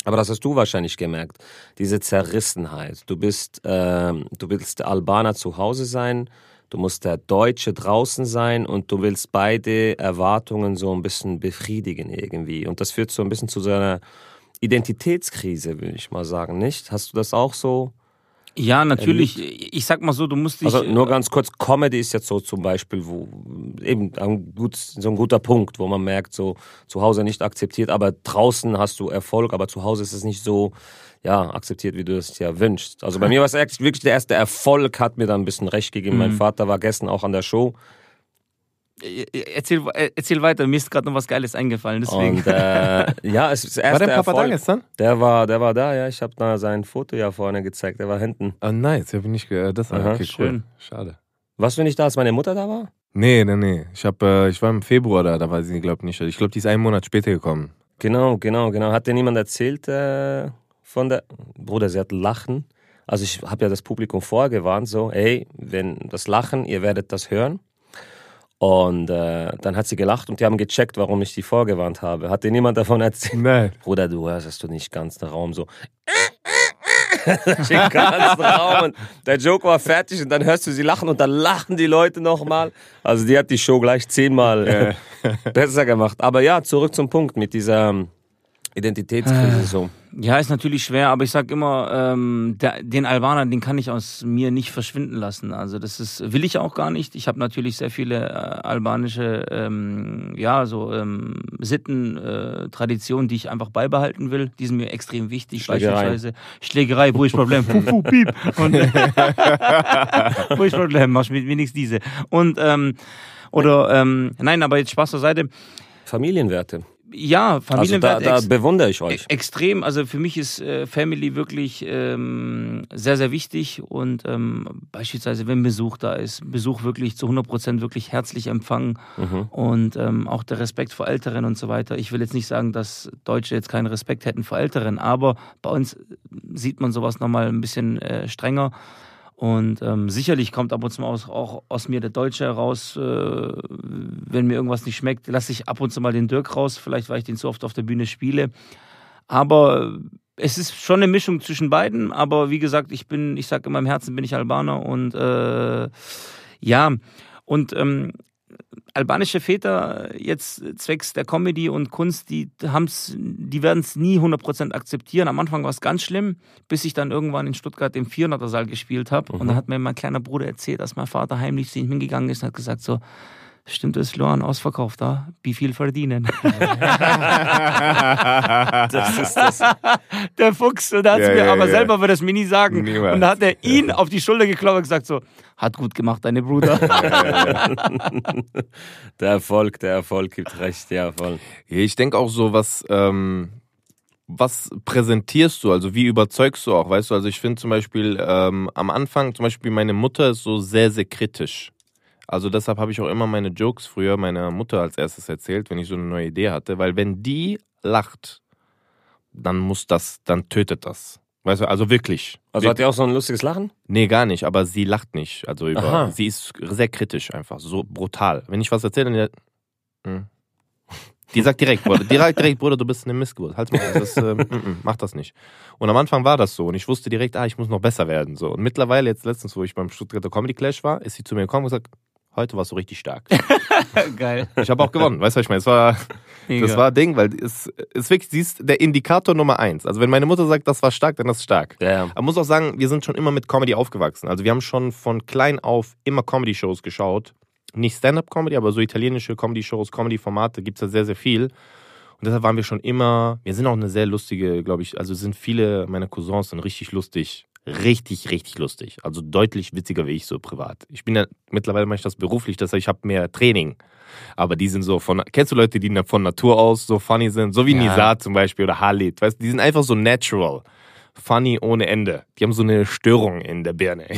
Aber das hast du wahrscheinlich gemerkt. Diese Zerrissenheit. Du bist, ähm, du willst der Albaner zu Hause sein, du musst der Deutsche draußen sein und du willst beide Erwartungen so ein bisschen befriedigen irgendwie. Und das führt so ein bisschen zu so einer Identitätskrise, will ich mal sagen, nicht? Hast du das auch so? Ja, natürlich. Ich sag mal so, du musst dich. Also nur ganz kurz, Comedy ist jetzt so zum Beispiel, wo eben ein gut, so ein guter Punkt, wo man merkt, so zu Hause nicht akzeptiert, aber draußen hast du Erfolg, aber zu Hause ist es nicht so ja, akzeptiert, wie du es ja wünschst. Also bei mir war es wirklich der erste Erfolg, hat mir dann ein bisschen recht gegeben. Mein Vater war gestern auch an der Show Äh, erzähl, äh, erzähl weiter, mir ist gerade noch was Geiles eingefallen, deswegen. und äh, ja, es ist der War dein Papa da Erfolg. gestern? Der war, der war da, ja. Ich habe da sein Foto ja vorne gezeigt. Der war hinten. Oh, nice. Ich habe nicht ge- das Aha, okay, cool. schön. Schade. Was, wenn ich da, als meine Mutter da war? Nee, nee, nee. Ich, hab, äh, ich war im Februar da, da war sie, glaube ich, nicht. Ich glaube, die ist einen Monat später gekommen. Genau, genau, genau. Hat dir niemand erzählt äh, von der. Bruder, sie hat Lachen. Also ich habe ja das Publikum vorgewarnt, so, ey, wenn das Lachen, ihr werdet das hören. Und äh, dann hat sie gelacht und die haben gecheckt, warum ich die vorgewarnt habe. Hat dir niemand davon erzählt? Nein. Bruder, du hörst es du nicht ganz den Raum so. Den ganzen Raum. Und der Joke war fertig und dann hörst du sie lachen und dann lachen die Leute nochmal. Also die hat die Show gleich zehnmal äh, besser gemacht. Aber ja, zurück zum Punkt mit dieser ähm, Identitätskrise so. Ja, ist natürlich schwer, aber ich sag immer, ähm, der, den Albaner, den kann ich aus mir nicht verschwinden lassen. Also das ist, will ich auch gar nicht. Ich habe natürlich sehr viele äh, albanische, ähm, ja, so ähm, Sitten, äh, Traditionen, die ich einfach beibehalten will. Die sind mir extrem wichtig. Schlägerei. Beispielsweise Schlägerei, ich Problem, puh, puh, piep. Und, ich Problem, mach mir wenigstens diese. Und ähm, oder ähm, nein, aber jetzt Spaß zur Seite. Familienwerte. Ja, Also da, Familienwert da bewundere ich euch. E- Extrem, also für mich ist äh, Family wirklich ähm, sehr, sehr wichtig und ähm, beispielsweise, wenn Besuch da ist, Besuch wirklich zu 100 Prozent wirklich herzlich empfangen Mhm. und ähm, auch der Respekt vor Älteren und so weiter. Ich will jetzt nicht sagen, dass Deutsche jetzt keinen Respekt hätten vor Älteren, aber bei uns sieht man sowas nochmal ein bisschen äh, strenger. Und ähm, sicherlich kommt ab und zu mal auch aus mir der Deutsche heraus, äh, wenn mir irgendwas nicht schmeckt, lasse ich ab und zu mal den Dirk raus, vielleicht weil ich den so oft auf der Bühne spiele. Aber es ist schon eine Mischung zwischen beiden, aber wie gesagt, ich bin, ich sage in meinem Herzen bin ich Albaner und äh, ja, und ähm, albanische Väter jetzt zwecks der Comedy und Kunst, die haben's, die werden es nie 100% akzeptieren. Am Anfang war es ganz schlimm, bis ich dann irgendwann in Stuttgart im 400er Saal gespielt habe. Und dann hat mir mein kleiner Bruder erzählt, dass mein Vater heimlich zu ihm hingegangen ist und hat gesagt so, stimmt es, Lohan, ausverkauft da? Wie viel verdienen? Das ist das. der Fuchs. Und da hat Ja, mir, ja, aber ja. selber würde es mir nie sagen. Niemals. Und da hat er ihn auf die Schulter geklopft und gesagt so, hat gut gemacht, deine Bruder. Der Erfolg, der Erfolg gibt recht, ja, voll. Ja, Ich denke auch so, was, ähm, was präsentierst du? Also wie überzeugst du auch? Weißt du, also ich finde zum Beispiel ähm, am Anfang, zum Beispiel meine Mutter ist so sehr, sehr kritisch. Also deshalb habe ich auch immer meine Jokes früher meiner Mutter als erstes erzählt, wenn ich so eine neue Idee hatte, weil wenn die lacht, dann muss das, dann tötet das. Weißt du, also wirklich. Also hat ihr auch so ein lustiges Lachen? Nee, gar nicht, aber sie lacht nicht. Also über, Aha. sie ist sehr kritisch einfach, so brutal. Wenn ich was erzähle, dann die, hm. die sagt direkt, Bruder, direkt, direkt, Bruder, du bist eine Missgeburt. Halt mal, das äh, mach das nicht. Und am Anfang war das so und ich wusste direkt, ah, ich muss noch besser werden. So. Und mittlerweile, jetzt letztens, wo ich beim Stuttgarter Comedy Clash war, ist sie zu mir gekommen und gesagt, heute warst du richtig stark. Geil. Ich habe auch gewonnen, weißt du, was ich meine? Es war, Mega. das war ein Ding, weil es ist wirklich, sie ist der Indikator Nummer eins. Also wenn meine Mutter sagt, das war stark, dann ist es stark. Ja. Man muss auch sagen, wir sind schon immer mit Comedy aufgewachsen. Also wir haben schon von klein auf immer Comedy-Shows geschaut. Nicht Stand-up-Comedy, aber so italienische Comedy-Shows, Comedy-Formate gibt es da sehr, sehr viel. Und deshalb waren wir schon immer, wir sind auch eine sehr lustige, glaube ich, also sind viele meiner Cousins sind richtig lustig. Richtig, richtig lustig. Also deutlich witziger wie ich so privat. Ich bin ja, mittlerweile mache ich das beruflich, das heißt, ich habe mehr Training. Aber die sind so von, kennst du Leute, die von Natur aus so funny sind? So wie Ja. Nizar zum Beispiel oder Halit, weißt du, die sind einfach so natural funny ohne Ende. Die haben so eine Störung in der Birne.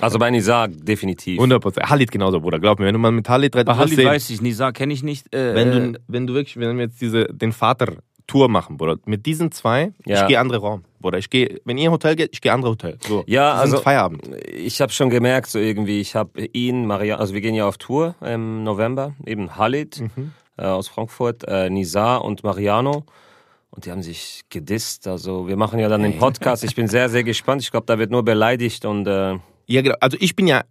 Also bei Nizar definitiv. 100 Prozent. Halit genauso, Bruder. Glaub mir, wenn du mal mit Halit Bei redest, Halid sehen, weiß ich, Nisa kenne ich nicht. Äh, wenn äh, du, wenn du wirklich, wenn wir jetzt diese, den Vater Tour machen, Bruder. Mit diesen zwei, Ja. ich gehe andere Raum, Bruder. Ich gehe, wenn ihr Hotel geht, ich gehe andere Hotel. So. Ja, also- Feierabend. Ich habe schon gemerkt, so irgendwie, ich habe ihn, Maria, also wir gehen ja auf Tour im November, eben Halid äh, aus Frankfurt, äh, Nizar und Mariano. Und die haben sich gedisst. Also wir machen ja dann den Podcast. Ich bin sehr, sehr gespannt. Ich glaube, da wird nur beleidigt und äh, Ja, genau. Also ich bin ja,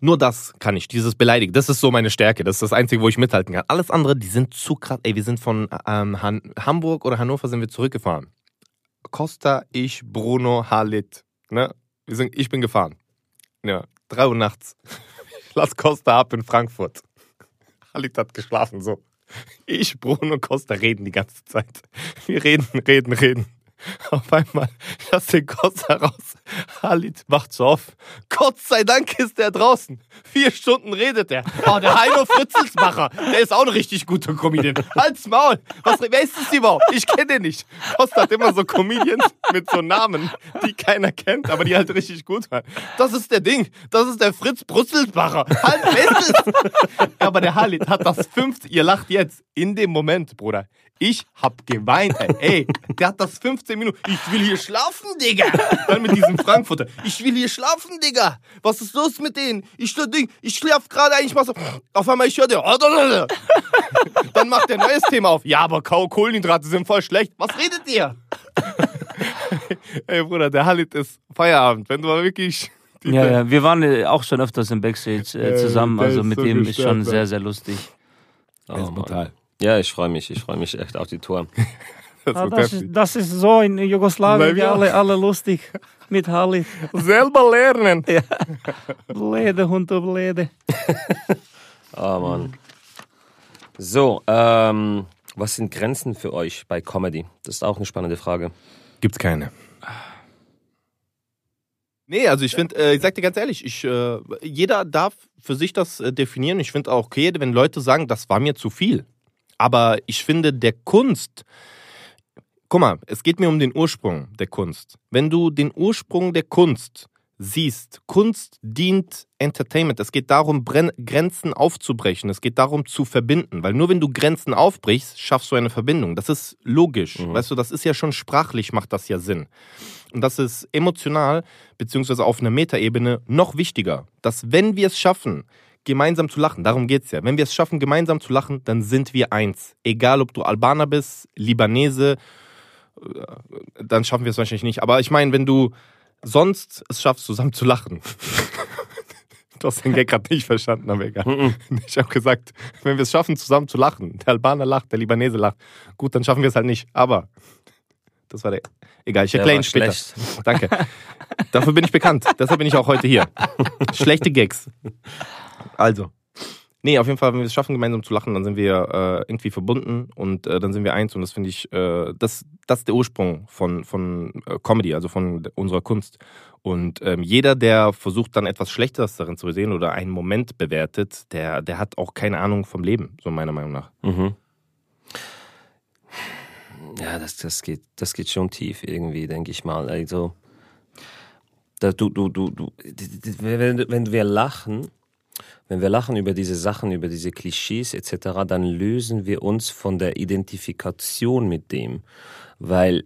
nur das kann ich, dieses Beleidigen. Das ist so meine Stärke. Das ist das Einzige, wo ich mithalten kann. Alles andere, die sind zu krass. Ey, wir sind von ähm, Han Hamburg oder Hannover sind wir zurückgefahren. Costa, ich, Bruno, Halit. Ne? Wir sind, ich bin gefahren. Ja, drei Uhr nachts. Ich lass Costa ab in Frankfurt. Halit hat geschlafen, so. Ich, Bruno und Costa reden die ganze Zeit. Wir reden, reden, reden. Auf einmal lass den Costa raus. Halit macht so auf. Gott sei Dank ist der draußen. Vier Stunden redet er. Oh, der Heino Fritzelsbacher. Der ist auch ein richtig guter Comedian. Halt's Maul. Was, wer ist das überhaupt? Ich kenne den nicht. Costa hat immer so Comedians mit so Namen, die keiner kennt, aber die halt richtig gut waren. Das ist der Ding. Das ist der Fritz Brüsselsbacher. Halt, das? Aber der Halit hat das fünfte. Ihr lacht jetzt. In dem Moment, Bruder. Ich hab geweint, ey. ey. Der hat das 15 Minuten. Ich will hier schlafen, Digga. Dann mit diesem Frankfurter. Ich will hier schlafen, Digga. Was ist los mit denen? Ich, ich schlaf gerade eigentlich mal so. Auf einmal, ich höre dir. Dann macht der neues Thema auf. Ja, aber Kau- Kohlenhydrate sind voll schlecht. Was redet ihr? ey, Bruder, der Halit ist Feierabend. Wenn du mal wirklich. Ja, ja, wir waren äh, auch schon öfters im Backstage äh, zusammen, der also mit so dem ist schon sehr, sehr lustig. oh, brutal. Ja, ich freue mich. Ich freue mich echt auf die Tour. Das Ah, das, ist, das ist so in Jugoslawien, alle, alle lustig. Mit Harley. Selber lernen. Blede Hund, du Blede. Oh Mann. So, ähm, was sind Grenzen für euch bei Comedy? Das ist auch eine spannende Frage. Gibt's keine. Nee, also ich finde, äh, ich sag dir ganz ehrlich, ich, äh, jeder darf für sich das äh, definieren. Ich finde auch okay, wenn Leute sagen, das war mir zu viel. Aber ich finde, der Kunst, guck mal, es geht mir um den Ursprung der Kunst. Wenn du den Ursprung der Kunst siehst, Kunst dient Entertainment. Es geht darum, Grenzen aufzubrechen. Es geht darum, zu verbinden. Weil nur wenn du Grenzen aufbrichst, schaffst du eine Verbindung. Das ist logisch. Mhm. Weißt du, das ist ja schon sprachlich, macht das ja Sinn. Und das ist emotional, beziehungsweise auf einer Metaebene noch wichtiger. Dass wenn wir es schaffen, gemeinsam zu lachen, darum geht's ja. Wenn wir es schaffen, gemeinsam zu lachen, dann sind wir eins. Egal, ob du Albaner bist, Libanese, äh, dann schaffen wir es wahrscheinlich nicht. Aber ich meine, wenn du sonst es schaffst, zusammen zu lachen. Du hast den Gag gerade nicht verstanden, aber egal. Ich habe gesagt, wenn wir es schaffen, zusammen zu lachen, der Albaner lacht, der Libanese lacht, gut, dann schaffen wir es halt nicht. Aber das war der. Egal, ich erkläre ihn später. schlecht. Danke. Dafür bin ich bekannt. Deshalb bin ich auch heute hier. Schlechte Gags. Also. Nee, auf jeden Fall, wenn wir es schaffen, gemeinsam zu lachen, dann sind wir äh, irgendwie verbunden und äh, dann sind wir eins und das finde ich, äh, das, das ist der Ursprung von, von äh, Comedy, also von unserer Kunst. Und ähm, jeder, der versucht dann etwas Schlechteres darin zu sehen oder einen Moment bewertet, der, der hat auch keine Ahnung vom Leben, so meiner Meinung nach. Mhm. Ja, das, das, geht, das geht schon tief irgendwie, denke ich mal. Also, da, du, du, du, du, wenn, wenn wir lachen, wenn wir lachen über diese Sachen, über diese Klischees etc., dann lösen wir uns von der Identifikation mit dem. Weil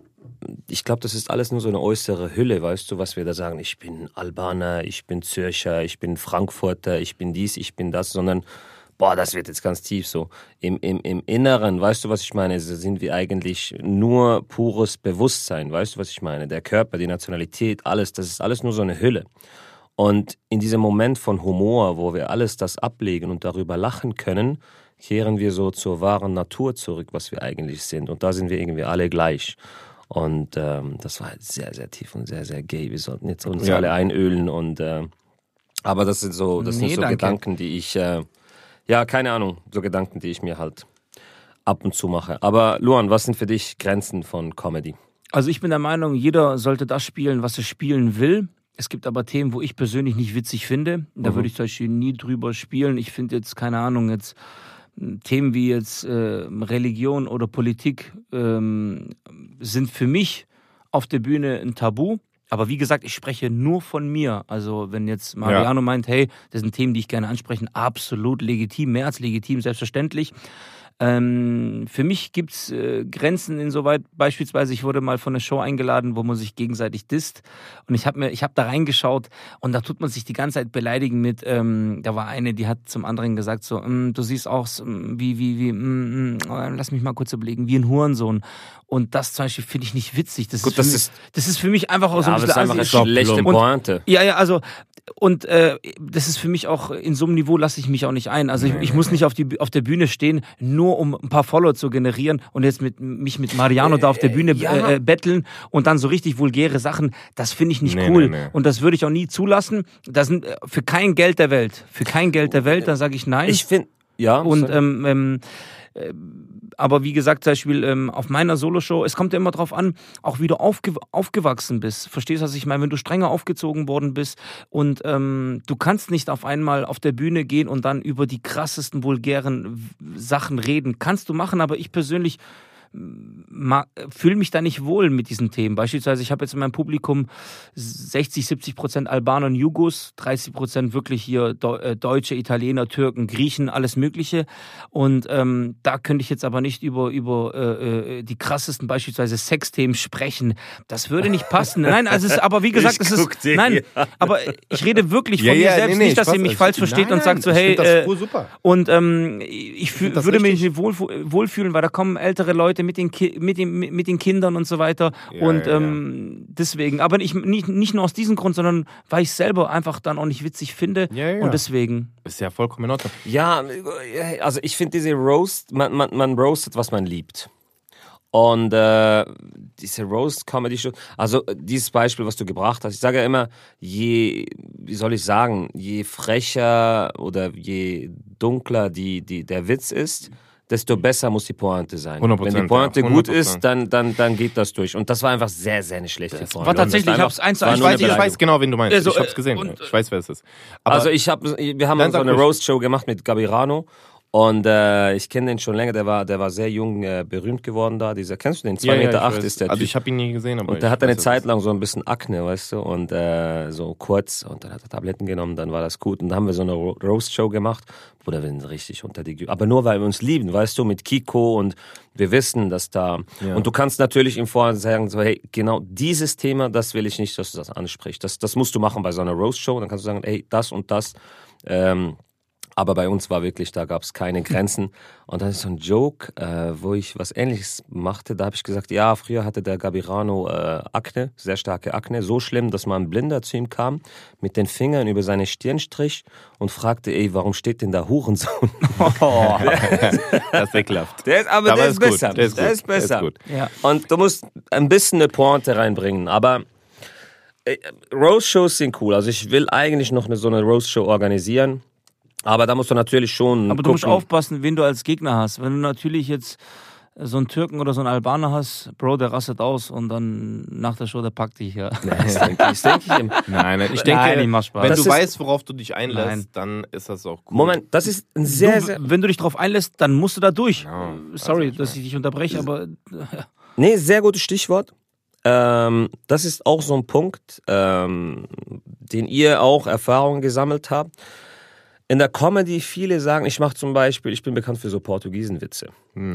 ich glaube, das ist alles nur so eine äußere Hülle, weißt du, was wir da sagen. Ich bin Albaner, ich bin Zürcher, ich bin Frankfurter, ich bin dies, ich bin das, sondern boah, das wird jetzt ganz tief so. Im, im, im Inneren, weißt du, was ich meine? Sind wir eigentlich nur pures Bewusstsein, weißt du, was ich meine? Der Körper, die Nationalität, alles, das ist alles nur so eine Hülle. Und in diesem Moment von Humor, wo wir alles das ablegen und darüber lachen können, kehren wir so zur wahren Natur zurück, was wir eigentlich sind. Und da sind wir irgendwie alle gleich. Und ähm, das war halt sehr, sehr tief und sehr, sehr gay. Wir sollten jetzt uns Ja. alle einölen und äh, aber das sind so, das Nee, sind so danke. Gedanken, die ich äh, ja, keine Ahnung, so Gedanken, die ich mir halt ab und zu mache. Aber Luan, was sind für dich Grenzen von Comedy? Also ich bin der Meinung, jeder sollte das spielen, was er spielen will. Es gibt aber Themen, wo ich persönlich nicht witzig finde. Da Mhm. würde ich zum Beispiel nie drüber spielen. Ich finde jetzt, keine Ahnung, jetzt Themen wie jetzt äh, Religion oder Politik ähm, sind für mich auf der Bühne ein Tabu. Aber wie gesagt, ich spreche nur von mir. Also wenn jetzt Mariano meint, hey, das sind Themen, die ich gerne ansprechen, absolut legitim, mehr als legitim, selbstverständlich. Ähm, für mich gibt's äh, Grenzen insoweit, beispielsweise, ich wurde mal von einer Show eingeladen, wo man sich gegenseitig disst. Und ich habe mir, ich habe da reingeschaut und da tut man sich die ganze Zeit beleidigen mit, ähm, da war eine, die hat zum anderen gesagt, so, mm, du siehst aus mm, wie, wie, wie, mm, mm, lass mich mal kurz überlegen, wie ein Hurensohn. Und das zum Beispiel finde ich nicht witzig. Das, Gut, ist, für das mich, ist- das ist für mich einfach auch so Ja, ein aber das bisschen ist einfach eine schlechte Pointe. ja, ja, also und äh, das ist für mich auch in so einem Niveau lasse ich mich auch nicht ein. Also ich, ich muss nicht auf die auf der Bühne stehen, nur um ein paar Follower zu generieren und jetzt mit mich mit Mariano da auf der Bühne ja. äh, äh, betteln und dann so richtig vulgäre Sachen. Das finde ich nicht Nee, cool nee, nee. und das würde ich auch nie zulassen. Das sind äh, für kein Geld der Welt, für kein Geld der Welt, da sage ich nein. Ich finde, ja. Und ähm, ähm, äh, aber wie gesagt, zum Beispiel ähm, auf meiner Soloshow, es kommt ja immer drauf an, auch wie du aufge aufgewachsen bist. Verstehst du, was ich meine? Wenn du strenger aufgezogen worden bist und ähm, du kannst nicht auf einmal auf der Bühne gehen und dann über die krassesten, vulgären Sachen reden. Kannst du machen, aber ich persönlich fühle mich da nicht wohl mit diesen Themen. Beispielsweise, ich habe jetzt in meinem Publikum 60, 70 Prozent Albaner und Jugos, 30 Prozent wirklich hier äh, Deutsche, Italiener, Türken, Griechen, alles Mögliche. Und ähm, da könnte ich jetzt aber nicht über, über äh, äh, die krassesten, beispielsweise Sexthemen sprechen. Das würde nicht passen. Nein, also es aber wie gesagt, Ich es ist, nein, aber ich rede wirklich von Ja, mir ja, selbst, nee, nicht, dass ich ihr mich ich- falsch versteht nein, und sagt so, ich hey, das äh, und ähm, ich find das würde mich richtig. nicht wohl, wohlfühlen, weil da kommen ältere Leute mit den, Ki mit den, mit den Kindern und so weiter. Ja, und ja, ja. ähm, deswegen, aber ich, nicht, nicht nur aus diesem Grund, sondern weil ich selber einfach dann auch nicht witzig finde. Ja, ja. Und deswegen. Ist ja vollkommen in Ordnung. Ja, also ich finde diese Roast, man, man, man roastet, was man liebt. Und äh, diese Roast-Comedy-Show, also dieses Beispiel, was du gebracht hast, ich sage ja immer, je, wie soll ich sagen, je frecher oder je dunkler die, die, der Witz ist, desto besser muss die Pointe sein. 100%, Wenn die Pointe ja, gut 100%. ist, dann, dann, dann geht das durch. Und das war einfach sehr, sehr eine schlechte Pointe. war tatsächlich, ich hab's eins zu eins- Ich weiß, ich weiß genau, wen du meinst. Also, ich hab's gesehen. und- ich weiß, wer es ist. Aber Also ich habe, wir haben so eine. Roast-Show gemacht mit Gabirano und äh, ich kenne den schon länger. Der war, der war sehr jung, äh, berühmt geworden da. Dieser, kennst du den? 2,8 ja, Meter acht weiß. ist der Also Typ. ich habe ihn nie gesehen, aber und der hatte eine Zeit lang so ein bisschen Akne, weißt du, und äh, so kurz und dann hat er Tabletten genommen, dann war das gut und dann haben wir so eine Ro Roast-Show gemacht, wo wir sind richtig unter die, Gü- aber nur weil wir uns lieben, weißt du, mit Kiko und wir wissen, dass da Ja. und du kannst natürlich im Vorhinein sagen so, hey, genau dieses Thema, das will ich nicht, dass du das ansprichst. Das, das musst du machen bei so einer Roast-Show. Dann kannst du sagen, hey, das und das. Ähm, aber bei uns war wirklich, da gab es keine Grenzen. Und dann ist so ein Joke, äh, wo ich was ähnliches machte. Da habe ich gesagt, ja, früher hatte der Gabirano äh, Akne, sehr starke Akne. So schlimm, dass mal ein Blinder zu ihm kam, mit den Fingern über seine Stirn strich und fragte, ey, warum steht denn da Hurensohn? Das ist ekelhaft. Der ist, aber Aber der ist ist, gut, besser. der ist gut, Der ist der ist besser. gut. Ja. Und du musst ein bisschen eine Pointe reinbringen. Aber äh, Roast-Shows sind cool. Also ich will eigentlich noch eine, so eine Roast-Show organisieren. Aber da musst du natürlich schon Aber du musst gucken. aufpassen, wen du als Gegner hast. Wenn du natürlich jetzt so einen Türken oder so einen Albaner hast, Bro, der rastet aus und dann nach der Show, der packt dich, ja. Das denke ich, denk ich. Nein, nein, ich denke, Nein, ich mach Spaß. wenn Das du ist- weißt, worauf du dich einlässt, Nein. dann ist das auch cool. Moment, das ist ein sehr, du, sehr. wenn du dich drauf einlässt, dann musst du da durch. Ja, Sorry, also, dass ich dich unterbreche, aber Nee, sehr gutes Stichwort. Ähm, das ist auch so ein Punkt, ähm, den ihr auch Erfahrungen gesammelt habt. In der Comedy, viele sagen, ich mache zum Beispiel, ich bin bekannt für so Portugiesenwitze.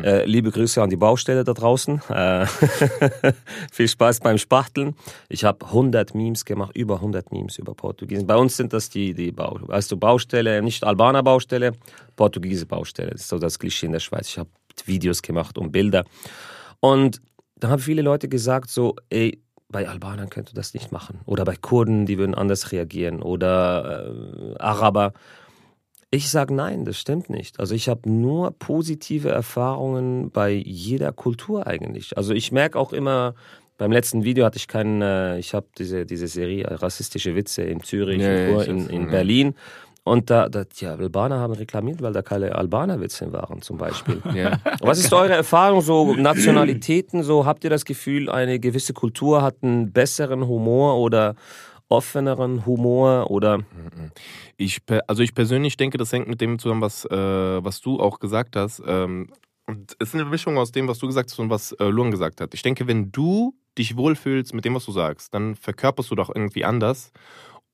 Äh, liebe Grüße an die Baustelle da draußen. Äh, viel Spaß beim Spachteln. Ich habe 100 Memes gemacht, über 100 Memes über Portugiesen. Bei uns sind das die, die Bau, du, Baustelle, nicht Albaner Baustelle, Portugiese Baustelle. Das ist so das Klischee in der Schweiz. Ich habe Videos gemacht und Bilder. Und da haben viele Leute gesagt so, ey, bei Albanern könnt ihr das nicht machen. Oder bei Kurden, die würden anders reagieren. Oder äh, Araber. Ich sage nein, das stimmt nicht. Also ich habe nur positive Erfahrungen bei jeder Kultur eigentlich. Also ich merke auch immer, beim letzten Video hatte ich keinen, äh, ich habe diese, diese Serie äh, rassistische Witze in Zürich, ja, in, in, in. Berlin. Und da, da, die Albaner haben reklamiert, weil da keine Albaner-Witze waren zum Beispiel. Ja. Was ist eure Erfahrung, so Nationalitäten, so habt ihr das Gefühl, eine gewisse Kultur hat einen besseren Humor oder offeneren Humor oder Ich, per- also ich persönlich denke, das hängt mit dem zusammen, was, äh, was du auch gesagt hast. Ähm, es ist eine Mischung aus dem, was du gesagt hast und was äh, Luan gesagt hat. Ich denke, wenn du dich wohlfühlst mit dem, was du sagst, dann verkörperst du doch irgendwie anders.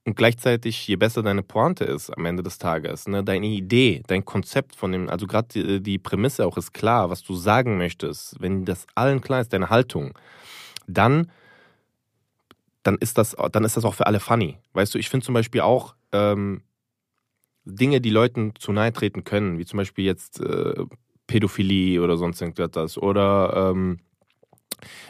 Und gleichzeitig, je besser deine Pointe ist am Ende des Tages, ne, deine Idee, dein Konzept von dem, also gerade die, die Prämisse auch ist klar, was du sagen möchtest, wenn das allen klar ist, deine Haltung, dann, dann ist das, dann ist das auch für alle funny. Weißt du, ich finde zum Beispiel auch ähm, Dinge, die Leuten zu nahe treten können, wie zum Beispiel jetzt äh, Pädophilie oder sonst irgendetwas oder ähm,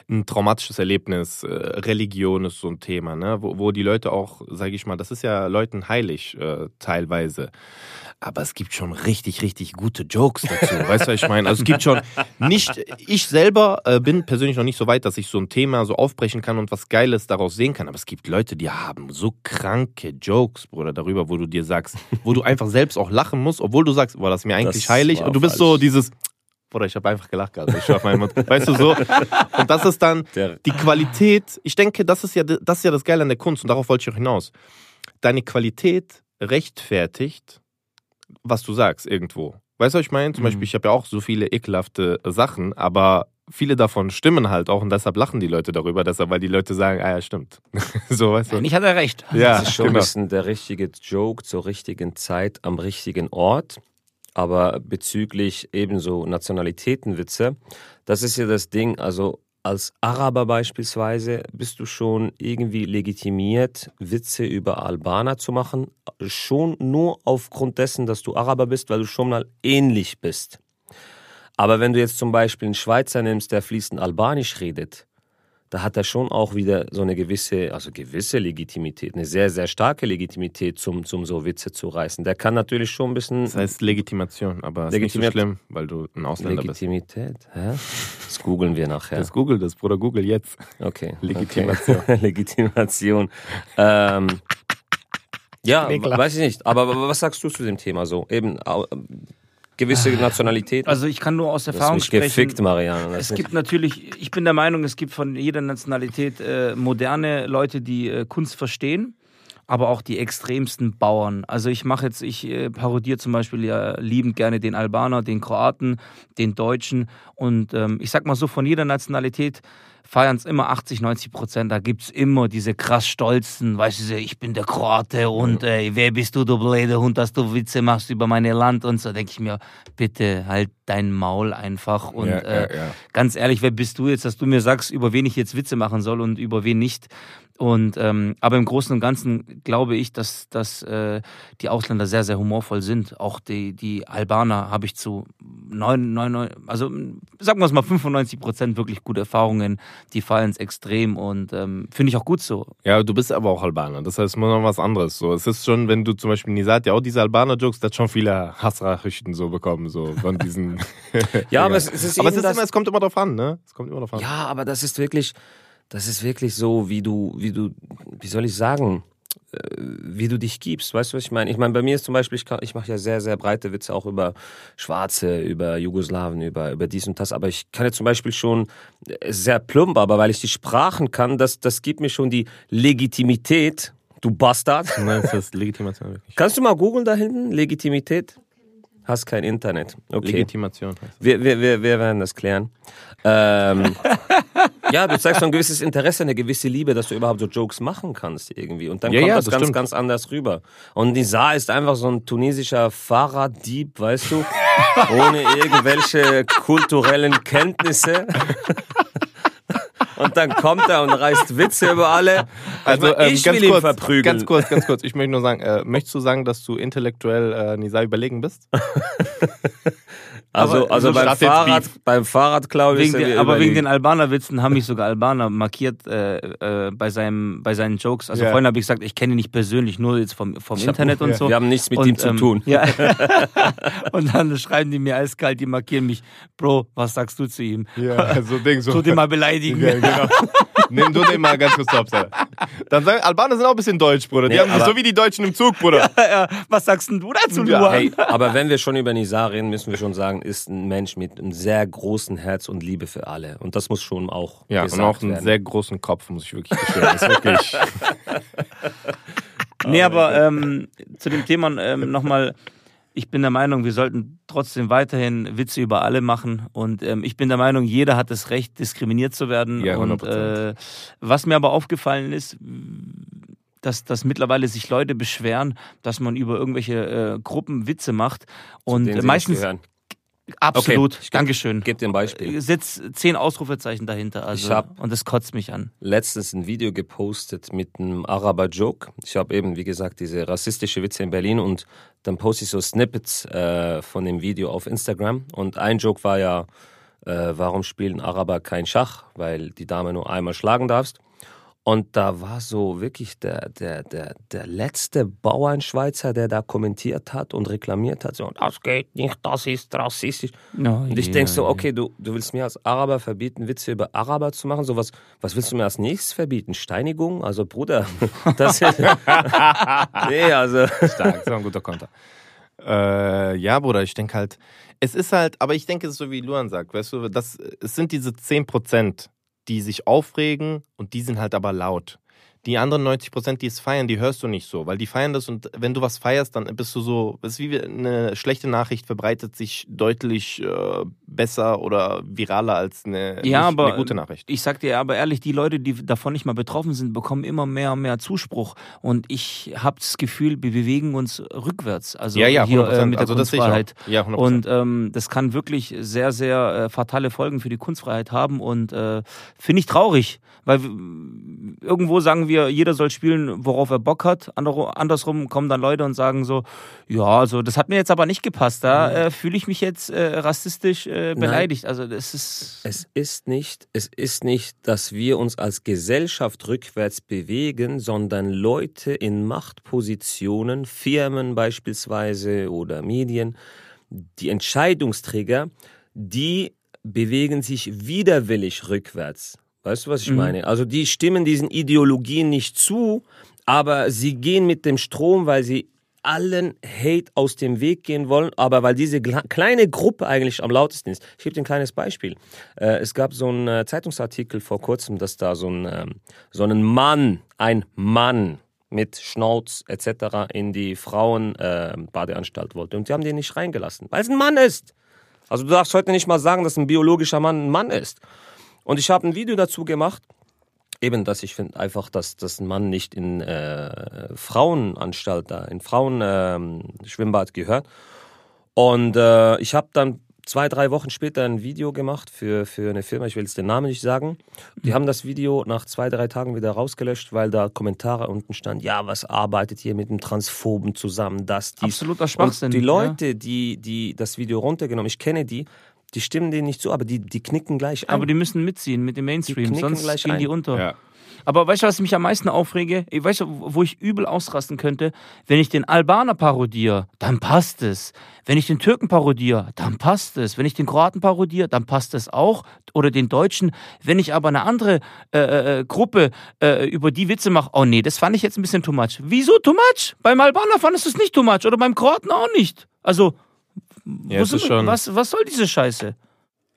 ein traumatisches Erlebnis, äh, Religion ist so ein Thema, ne? wo, wo die Leute auch, sage ich mal, das ist ja Leuten heilig äh, teilweise. Aber es gibt schon richtig, richtig gute Jokes dazu. weißt du, was ich meine? Also es gibt schon nicht, ich selber äh, bin persönlich noch nicht so weit, dass ich so ein Thema so aufbrechen kann und was Geiles daraus sehen kann. Aber es gibt Leute, die haben so kranke Jokes, Bruder, darüber, wo du dir sagst, wo du einfach selbst auch lachen musst, obwohl du sagst, boah, das ist mir eigentlich Das heilig. Und du bist falsch. so dieses, Bruder, ich habe einfach gelacht gerade. Ich auf meinen Mund. Weißt du so? Und das ist dann Der, die Qualität. Ich denke, das ist ja das ist ja das Geile an der Kunst und darauf wollte ich auch hinaus. Deine Qualität rechtfertigt, was du sagst irgendwo. Weißt du, was ich meine? Zum Mhm. Beispiel, ich habe ja auch so viele ekelhafte Sachen, aber viele davon stimmen halt auch und deshalb lachen die Leute darüber, deshalb, weil die Leute sagen, ah ja, stimmt. so, weißt du? Eigentlich hat er recht. Ja, das ist schon genau. ein bisschen der richtige Joke zur richtigen Zeit am richtigen Ort. Aber bezüglich ebenso Nationalitätenwitze, das ist ja das Ding, also als Araber beispielsweise bist du schon irgendwie legitimiert, Witze über Albaner zu machen, schon nur aufgrund dessen, dass du Araber bist, weil du schon mal ähnlich bist. Aber wenn du jetzt zum Beispiel einen Schweizer nimmst, der fließend Albanisch redet, da hat er schon auch wieder so eine gewisse, also gewisse Legitimität, eine sehr, sehr starke Legitimität, zum, zum so Witze zu reißen. Der kann natürlich schon ein bisschen Das heißt Legitimation, aber es ist nicht so schlimm, weil du ein Ausländer bist. Legitimität. Hä? Das googeln wir nachher. Das Google das, Bruder, Google jetzt. Okay. Legitimation. Okay. Legitimation. Ähm, ja, Ekelhaft. weiß ich nicht. Aber was sagst du zu dem Thema so? Eben gewisse Nationalität. Also ich kann nur aus Erfahrung mich sprechen. gefickt, Marianne. Es gibt natürlich, ich bin der Meinung, es gibt von jeder Nationalität äh, moderne Leute, die äh, Kunst verstehen, aber auch die extremsten Bauern. Also ich mache jetzt, ich äh, parodiere zum Beispiel ja liebend gerne den Albaner, den Kroaten, den Deutschen und ähm, ich sag mal so, von jeder Nationalität feiern es immer 80, 90 Prozent. Da gibt es immer diese krass stolzen, weißt du, ich bin der Kroate und äh, wer bist du, du blöde Hund, dass du Witze machst über mein Land und so. denke ich mir, bitte halt dein Maul einfach und ja, äh, ja, ja. ganz ehrlich, wer bist du jetzt, dass du mir sagst, über wen ich jetzt Witze machen soll und über wen nicht? Und ähm, aber im Großen und Ganzen glaube ich, dass, dass äh, die Ausländer sehr, sehr humorvoll sind. Auch die, die Albaner habe ich zu neun, neun, neun, also sagen wir es mal 95 Prozent wirklich gute Erfahrungen. Die feiern es extrem und ähm, finde ich auch gut so. Ja, du bist aber auch Albaner. Das heißt, immer noch was anderes. So, es ist schon, wenn du zum Beispiel Nisat ja auch diese Albaner-Jokes, hat schon viele Hassnachrichten so bekommen, so von diesen. Ja, aber es, es ist aber es, ist das, immer, es kommt immer drauf an, ne? Es kommt immer drauf an. Ja, aber das ist wirklich, das ist wirklich so, wie du, wie du, wie soll ich sagen, äh, wie du dich gibst. Weißt du, was ich meine? Ich meine, bei mir ist zum Beispiel, ich, kann- ich mache ja sehr, sehr breite Witze auch über Schwarze, über Jugoslawen, über, über dies und das. Aber ich kann ja zum Beispiel schon äh, sehr plump, aber weil ich die Sprachen kann, das, das gibt mir schon die Legitimität, du Bastard. Du meinst das Legitimation wirklich? Kannst du mal googeln da hinten? Legitimität? Hast kein Internet. Okay. Legitimation heißt das. Wir, wir, wir, wir werden das klären. Ähm, ja, du zeigst so ein gewisses Interesse, eine gewisse Liebe, dass du überhaupt so Jokes machen kannst irgendwie. Und dann Ja, kommt ja, das, das ganz, ganz anders rüber. Und Nizar ist einfach so ein tunesischer Fahrraddieb, weißt du, ohne irgendwelche kulturellen Kenntnisse. Und dann kommt er und reißt Witze über alle. Also, ich, meine, ähm, ich ganz will ihn kurz, verprügeln. Ganz kurz, ganz kurz. Ich möchte nur sagen, äh, möchtest du sagen, dass du intellektuell äh, Nisa überlegen bist? Also, Aber also so beim Fahrrad, beim Fahrradklau ist Wegen den, aber wegen den Albaner-Witzen haben mich sogar Albaner markiert äh, äh, bei, seinem, bei seinen Jokes. Also Ja. vorhin habe ich gesagt, ich kenne ihn nicht persönlich, nur jetzt vom, vom Internet und ja. so. Wir haben nichts mit und, ihm zu ähm, tun. Ja. und dann schreiben die mir eiskalt, die markieren mich. Bro, was sagst du zu ihm? Ja, so Ding, so. Tu den mal beleidigen. Ja, genau. Nimm du den mal ganz kurz zu Alter. Dann sagen, Albaner sind auch ein bisschen deutsch, Bruder. Die Nee, haben so wie die Deutschen im Zug, Bruder. Ja, was sagst denn du dazu, Ja, Luan? Hey, aber wenn wir schon über Nizar reden, müssen wir schon sagen, ist ein Mensch mit einem sehr großen Herz und Liebe für alle. Und das muss schon auch Ja, und gesagt auch einen werden. sehr großen Kopf, muss ich wirklich gestehen. Das ist wirklich. Nee, aber ähm, zu dem Thema ähm, nochmal. Ich bin der Meinung, wir sollten trotzdem weiterhin Witze über alle machen. Und ähm, ich bin der Meinung, jeder hat das Recht, diskriminiert zu werden. Ja, und 100%. äh, was mir aber aufgefallen ist, dass, dass mittlerweile sich Leute beschweren, dass man über irgendwelche äh, Gruppen Witze macht. Und denen sie meistens. Absolut. Okay, Dankeschön. Gib dir ein Beispiel. Setz zehn Ausrufezeichen dahinter. Also, Ich hab- und das kotzt mich an. letztens ein Video gepostet mit einem Araber-Joke. Ich habe eben, wie gesagt, diese rassistische Witze in Berlin und dann poste ich so Snippets äh, von dem Video auf Instagram. Und ein Joke war ja, äh, warum spielen Araber kein Schach? Weil die Dame nur einmal schlagen darfst. Und da war so wirklich der, der, der, der letzte Bauernschweizer, der da kommentiert hat und reklamiert hat, so, das geht nicht, das ist rassistisch. Und ich denke so, okay, du, du willst mir als Araber verbieten, Witze über Araber zu machen? So was, was willst du mir als nächstes verbieten? Steinigung? Also Bruder, das ist, nee, also Stark, das war ein guter Konter. Äh, ja, Bruder, ich denke halt, es ist halt, aber ich denke, es ist so wie Luan sagt, weißt du, das, es sind diese 10%, die sich aufregen und die sind halt aber laut. Die anderen 90 Prozent, die es feiern, die hörst du nicht so, weil die feiern das und wenn du was feierst, dann bist du so, es ist wie eine schlechte Nachricht verbreitet sich deutlich äh, besser oder viraler als eine, Ja, aber eine gute Nachricht. Ich sag dir aber ehrlich, die Leute, die davon nicht mal betroffen sind, bekommen immer mehr und mehr Zuspruch. Und ich habe das Gefühl, wir bewegen uns rückwärts. Also ja, ja, hier 100%. äh, mit der also Kunstfreiheit. Ja, 100%. Und ähm, das kann wirklich sehr, sehr äh, fatale Folgen für die Kunstfreiheit haben und äh, finde ich traurig, weil irgendwo sagen wir, jeder soll spielen, worauf er Bock hat. Ander- Andersrum kommen dann Leute und sagen so, ja, also das hat mir jetzt aber nicht gepasst, da äh, fühle ich mich jetzt äh, rassistisch äh, beleidigt. Also das ist es ist nicht, es ist nicht, dass wir uns als Gesellschaft rückwärts bewegen, sondern Leute in Machtpositionen, Firmen beispielsweise oder Medien, die Entscheidungsträger, die bewegen sich widerwillig rückwärts. Weißt du, was ich Mhm. meine? Also die stimmen diesen Ideologien nicht zu, aber sie gehen mit dem Strom, weil sie allen Hate aus dem Weg gehen wollen, aber weil diese kleine Gruppe eigentlich am lautesten ist. Ich gebe dir ein kleines Beispiel. Äh, es gab so einen äh, Zeitungsartikel vor kurzem, dass da so ein, ähm, so ein Mann, ein Mann mit Schnauz etc. in die Frauenbadeanstalt wollte. Und die haben den nicht reingelassen, weil es ein Mann ist. Also du darfst heute nicht mal sagen, dass ein biologischer Mann ein Mann ist. Und ich habe ein Video dazu gemacht, eben, dass ich finde einfach, dass, dass ein Mann nicht in äh, Frauenanstalt da, in Frauenschwimmbad ähm, Schwimmbad gehört. Und äh, ich habe dann zwei, drei Wochen später ein Video gemacht für, für eine Firma, ich will jetzt den Namen nicht sagen. Die haben das Video nach zwei, drei Tagen wieder rausgelöscht, weil da Kommentare unten stand, ja, was arbeitet ihr mit dem Transphoben zusammen, das, dies. absoluter Schwachsinn. Und die ja. Leute, die, die das Video runtergenommen, ich kenne die, die stimmen denen nicht zu, aber die, die knicken gleich ein. Aber die müssen mitziehen mit dem Mainstream, Die sonst gleich gehen die ein. unter. ja. Aber weißt du, was mich am meisten aufrege? Ich weiß, wo ich übel ausrasten könnte, wenn ich den Albaner parodiere, dann passt es. Wenn ich den Türken parodiere, dann passt es. Wenn ich den Kroaten parodiere, dann passt es auch. Oder den Deutschen. Wenn ich aber eine andere äh, äh, Gruppe äh, über die Witze mache, oh nee, das fand ich jetzt ein bisschen too much. Wieso too much? Beim Albaner fandest du es nicht too much oder beim Kroaten auch nicht. Also, Ja, wo schon- was, was soll diese Scheiße?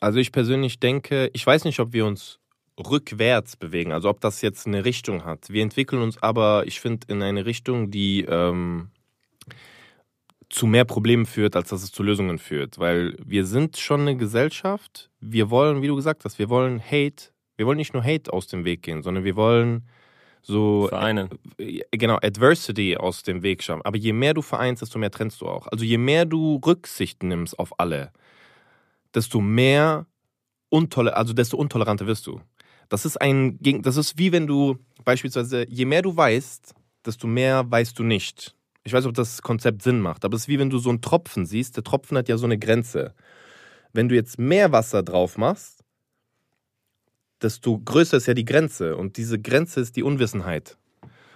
Also ich persönlich denke, ich weiß nicht, ob wir uns rückwärts bewegen, also ob das jetzt eine Richtung hat. Wir entwickeln uns aber, ich finde, in eine Richtung, die ähm, zu mehr Problemen führt, als dass es zu Lösungen führt. Weil wir sind schon eine Gesellschaft, wir wollen, wie du gesagt hast, wir wollen Hate, wir wollen nicht nur Hate aus dem Weg gehen, sondern wir wollen so Vereinen. äh, genau, Adversity aus dem Weg schaffen. Aber je mehr du vereinst, desto mehr trennst du auch. Also je mehr du Rücksicht nimmst auf alle, desto mehr untoler, also desto untoleranter wirst du. Das ist ein, das ist wie wenn du beispielsweise, je mehr du weißt, desto mehr weißt du nicht. Ich weiß, ob das Konzept Sinn macht, aber es ist wie wenn du so einen Tropfen siehst. Der Tropfen hat ja so eine Grenze. Wenn du jetzt mehr Wasser drauf machst, desto größer ist ja die Grenze. Und diese Grenze ist die Unwissenheit.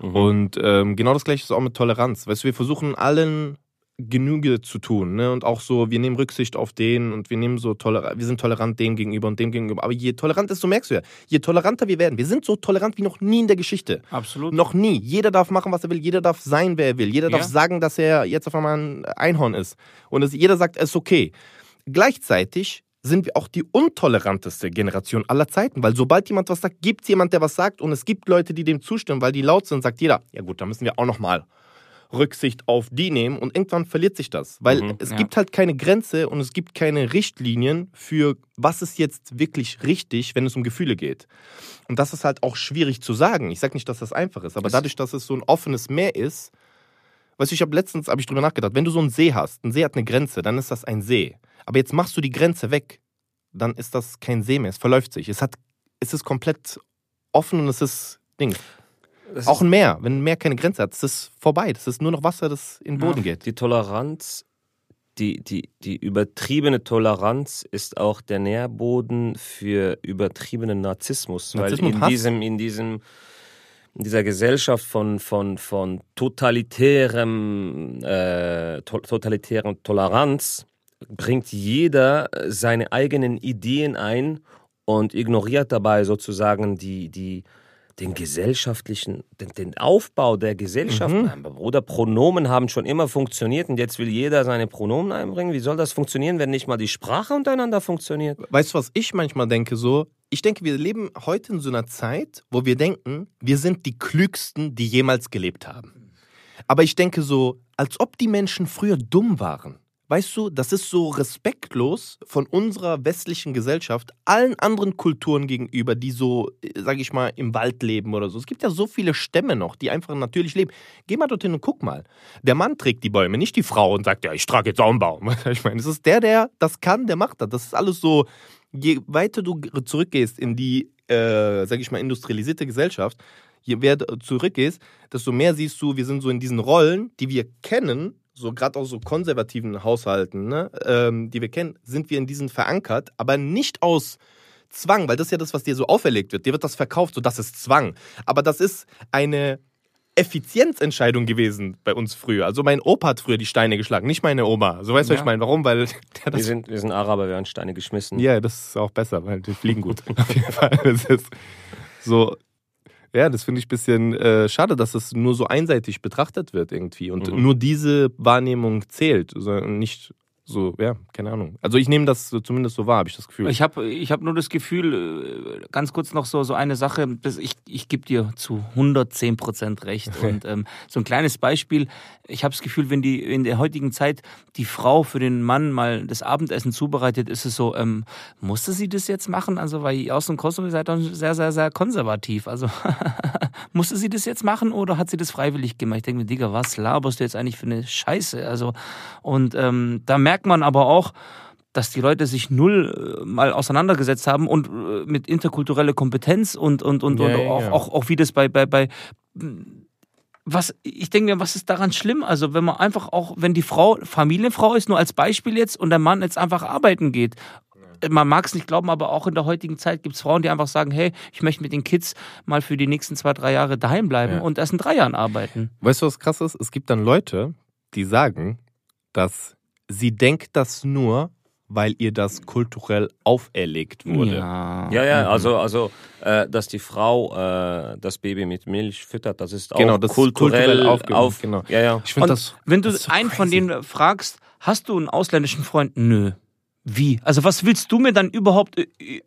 Mhm. Und ähm, genau das gleiche ist auch mit Toleranz. Weißt du, wir versuchen allen Genüge zu tun, ne? Und auch so, wir nehmen Rücksicht auf den und wir nehmen so tolerant, wir sind tolerant dem gegenüber und dem gegenüber. Aber je tolerant ist, so merkst du ja, je toleranter wir werden, wir sind so tolerant wie noch nie in der Geschichte. Absolut. Noch nie. Jeder darf machen, was er will. Jeder darf sein, wer er will. Jeder darf Ja. sagen, dass er jetzt auf einmal ein Einhorn ist. Und es, jeder sagt, es ist okay. Gleichzeitig sind wir auch die untoleranteste Generation aller Zeiten, weil sobald jemand was sagt, gibt es jemand, der was sagt und es gibt Leute, die dem zustimmen, weil die laut sind, sagt jeder, ja gut, dann müssen wir auch noch mal. Rücksicht auf die nehmen und irgendwann verliert sich das. Weil Mhm, es ja. gibt halt keine Grenze und es gibt keine Richtlinien für, was ist jetzt wirklich richtig, wenn es um Gefühle geht. Und das ist halt auch schwierig zu sagen. Ich sage nicht, dass das einfach ist, aber dadurch, dass es so ein offenes Meer ist, weißt du, ich habe letztens, habe ich drüber nachgedacht, wenn du so einen See hast, ein See hat eine Grenze, dann ist das ein See. Aber jetzt machst du die Grenze weg, dann ist das kein See mehr, es verläuft sich. Es, hat, es ist komplett offen und es ist Ding. Das Auch ein Meer, wenn ein Meer keine Grenze hat, es ist vorbei. Das ist nur noch Wasser, das in den Boden geht. Die Toleranz, die, die, die übertriebene Toleranz ist auch der Nährboden für übertriebenen Narzissmus. Narzissmus weil in diesem, in diesem in dieser Gesellschaft von, von, von totalitärem, äh, to totalitären Toleranz bringt jeder seine eigenen Ideen ein und ignoriert dabei sozusagen die, die, den gesellschaftlichen, den, den Aufbau der Gesellschaft. Mhm. Bruder, Pronomen haben schon immer funktioniert und jetzt will jeder seine Pronomen einbringen. Wie soll das funktionieren, wenn nicht mal die Sprache untereinander funktioniert? Weißt du, was ich manchmal denke? So, ich denke, wir leben heute in so einer Zeit, wo wir denken, wir sind die Klügsten, die jemals gelebt haben. Aber ich denke so, als ob die Menschen früher dumm waren. Weißt du, das ist so respektlos von unserer westlichen Gesellschaft allen anderen Kulturen gegenüber, die so, äh, sag ich mal, im Wald leben oder so. Es gibt ja so viele Stämme noch, die einfach natürlich leben. Geh mal dorthin und guck mal. Der Mann trägt die Bäume, nicht die Frau und sagt, ja, ich trage jetzt auch einen Baum. Ich meine, es ist der, der das kann, der macht das. Das ist alles so, je weiter du zurückgehst in die, äh, sag ich mal, industrialisierte Gesellschaft, je mehr du zurückgehst, desto mehr siehst du, wir sind so in diesen Rollen, die wir kennen, so gerade aus so konservativen Haushalten, ne, ähm, die wir kennen, sind wir in diesen verankert, aber nicht aus Zwang, weil das ist ja das, was dir so auferlegt wird. Dir wird das verkauft, so das ist Zwang. Aber das ist eine Effizienzentscheidung gewesen bei uns früher. Also mein Opa hat früher die Steine geschlagen, nicht meine Oma. So weißt du, was Ja. ich meine? Warum? Weil der Wir sind, wir sind Araber, wir haben Steine geschmissen. ja, das ist auch besser, weil die fliegen gut. Auf jeden Fall. Das ist so. Ja, das finde ich ein bisschen äh, schade, dass es nur so einseitig betrachtet wird irgendwie und Mhm. nur diese Wahrnehmung zählt, sondern nicht so, ja, keine Ahnung. Also ich nehme das so, zumindest so wahr, habe ich das Gefühl. Ich habe ich hab nur das Gefühl, äh, ganz kurz noch so, so eine Sache, ich, ich gebe dir zu 110 Prozent recht. Und ähm, so ein kleines Beispiel, ich habe das Gefühl, wenn die in der heutigen Zeit die Frau für den Mann mal das Abendessen zubereitet, ist es so, ähm, musste sie das jetzt machen? Also, weil ihr aus dem Kosovo seid dann sehr, sehr, sehr konservativ. Also, musste sie das jetzt machen oder hat sie das freiwillig gemacht? Ich denke mir, Digga, was laberst du jetzt eigentlich für eine Scheiße? Also, und ähm, da merkt man aber auch, dass die Leute sich null äh, mal auseinandergesetzt haben und äh, mit interkultureller Kompetenz und, und, und, Ja, und ja, auch, ja. auch, auch wie das bei, bei, bei was, ich denke mir, was ist daran schlimm? Also, wenn man einfach auch, wenn die Frau Familienfrau ist, nur als Beispiel jetzt, und der Mann jetzt einfach arbeiten geht. Man mag es nicht glauben, aber auch in der heutigen Zeit gibt es Frauen, die einfach sagen, hey, ich möchte mit den Kids mal für die nächsten zwei, drei Jahre daheim bleiben Ja. und erst in drei Jahren arbeiten. Weißt du, was krass ist? Es gibt dann Leute, die sagen, dass sie denkt das nur, weil ihr das kulturell auferlegt wurde. Ja. Ja, ja, Mhm. also, also äh, dass die Frau äh, das Baby mit Milch füttert, das ist auch Genau, das ist kulturell, kulturell auf. genau. Ja, ja. Ich finde Und das. wenn du so einen von crazy. denen fragst, hast du einen ausländischen Freund? Nö. Wie? Also was willst du mir dann überhaupt äh, äh,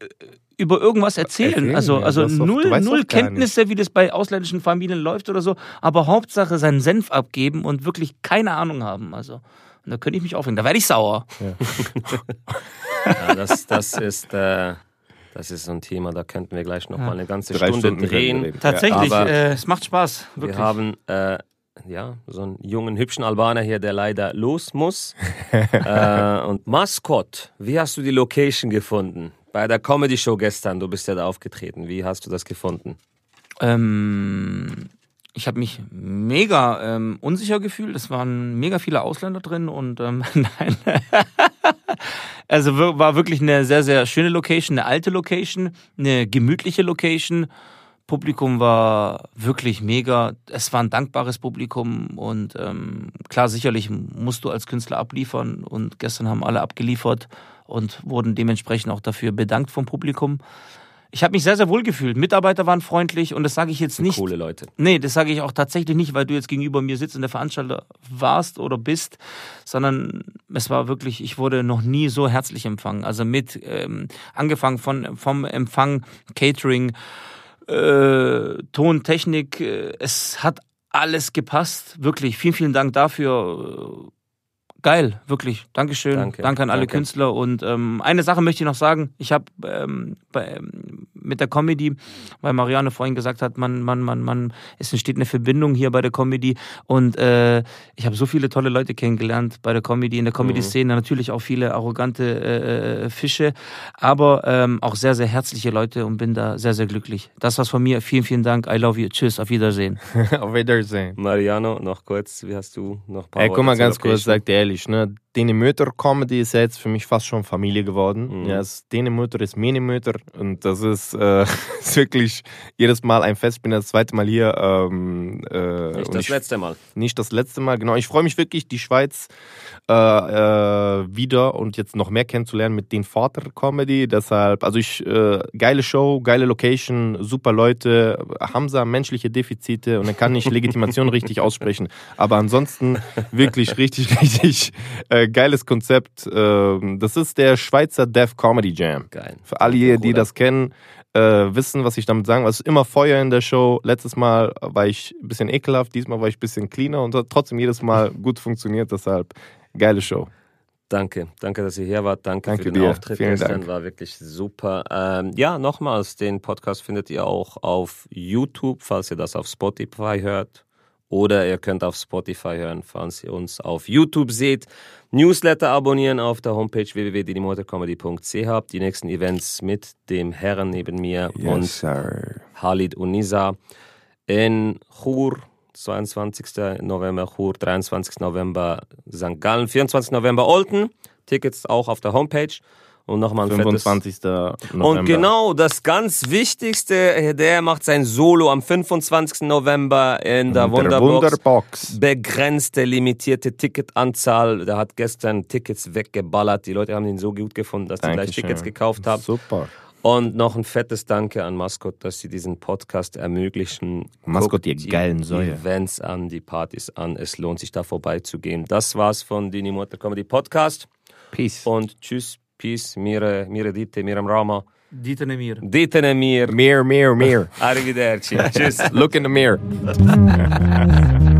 über irgendwas erzählen? Erzählen, also also null, weißt null Kenntnisse, wie das bei ausländischen Familien läuft oder so. Aber Hauptsache seinen Senf abgeben und wirklich keine Ahnung haben. Also da könnte ich mich aufregen. Da werde ich sauer. ja das, das ist. Äh, das ist so ein Thema, da könnten wir gleich noch Ja. mal eine ganze Drei Stunde Stunden drehen. Tatsächlich, äh, es macht Spaß. Wirklich. Wir haben äh, ja so einen jungen, hübschen Albaner hier, der leider los muss. äh, und Mascot, wie hast du die Location gefunden? Bei der Comedy Show gestern, du bist ja da aufgetreten. Wie hast du das gefunden? Ähm, ich habe mich mega ähm, unsicher gefühlt. Es waren mega viele Ausländer drin und ähm, nein. also war wirklich eine sehr, sehr schöne Location, eine alte Location, eine gemütliche Location. Publikum war wirklich mega. Es war ein dankbares Publikum und ähm, klar, sicherlich musst du als Künstler abliefern und gestern haben alle abgeliefert und wurden dementsprechend auch dafür bedankt vom Publikum. Ich habe mich sehr, sehr wohl gefühlt. Mitarbeiter waren freundlich und das sage ich jetzt nicht. Coole Leute. Nee, das sage ich auch tatsächlich nicht, weil du jetzt gegenüber mir sitzt und der Veranstalter warst oder bist, sondern es war wirklich, ich wurde noch nie so herzlich empfangen. Also mit ähm, angefangen von vom Empfang, Catering, äh, Ton, Technik, äh, es hat alles gepasst. Wirklich, vielen, vielen Dank dafür. Geil, wirklich. Dankeschön. Danke, Danke an alle danke. Künstler. Und ähm, eine Sache möchte ich noch sagen. Ich habe ähm, bei, ähm, mit der Comedy, weil Marianne vorhin gesagt hat, man, man, man, man, es entsteht eine Verbindung hier bei der Comedy. Und äh, ich habe so viele tolle Leute kennengelernt bei der Comedy, in der Comedy-Szene. Natürlich auch viele arrogante äh, äh, Fische, aber ähm, auch sehr, sehr herzliche Leute und bin da sehr, sehr glücklich. Das war's von mir. Vielen, vielen Dank. I love you. Tschüss. Auf Wiedersehen. Auf Wiedersehen. Mariano, noch kurz, wie hast du noch ein paar Ey, guck mal ganz kurz, sagt dir ehrlich, ne? Dene Mütter Comedy ist ja jetzt für mich fast schon Familie geworden. Mhm. Ja, es, Dene Mütter ist meine Mütter und das ist, äh, ist wirklich jedes Mal ein Fest. Ich bin das zweite Mal hier. Ähm, äh, Nicht das ich, letzte Mal. nicht das letzte Mal, genau. Ich freue mich wirklich, die Schweiz äh, äh, wieder und jetzt noch mehr kennenzulernen mit den Vater Comedy. Deshalb, also ich, äh, geile Show, geile Location, super Leute. Hamza, menschliche Defizite und er kann nicht Legitimation richtig aussprechen. Aber ansonsten wirklich richtig, richtig äh, geiles Konzept. Ähm, das ist der Schweizer Deaf Comedy Jam. Geil. Für alle, die Bruder. das kennen, äh, wissen, was ich damit sagen will. Es ist immer Feuer in der Show. Letztes Mal war ich ein bisschen ekelhaft, diesmal war ich ein bisschen cleaner und hat trotzdem jedes Mal gut funktioniert. Deshalb geile Show. Danke, danke, dass ihr hier wart. Danke, Danke für den dir. Auftritt Vielen gestern, Dank. war wirklich super. Ähm, ja, nochmals, den Podcast findet ihr auch auf YouTube, falls ihr das auf Spotify hört. Oder ihr könnt auf Spotify hören, falls ihr uns auf YouTube seht. Newsletter abonnieren auf der Homepage www.didimotorcomedy.ch. Die nächsten Events mit dem Herren neben mir und sir. Halid und Nisa in Chur, 22. November Chur, 23. November St. Gallen, 24. November Olten. Tickets auch auf der Homepage. Und nochmal ein fettes... 25. November. Und genau, das ganz Wichtigste, der macht sein Solo am 25. November in der der Wunderbox. Wunderbox. Begrenzte, limitierte Ticketanzahl. Der hat gestern Tickets weggeballert. Die Leute haben ihn so gut gefunden, dass die gleich. Tickets gekauft haben. Super. Und noch ein fettes Danke an Maskott, dass sie diesen Podcast ermöglichen. Maskott, Guckt ihr die geilen Säue. Events an, die Partys an. Es lohnt sich da vorbeizugehen. Das war's von Dini Mutter Comedy Podcast. Peace. Und tschüss, peace, mire, mire dite, mirem rama. Dieter Nemir. Ditene mir. Mirror, mirror, mirror. Arrivederci. tschüss. Look in the mirror.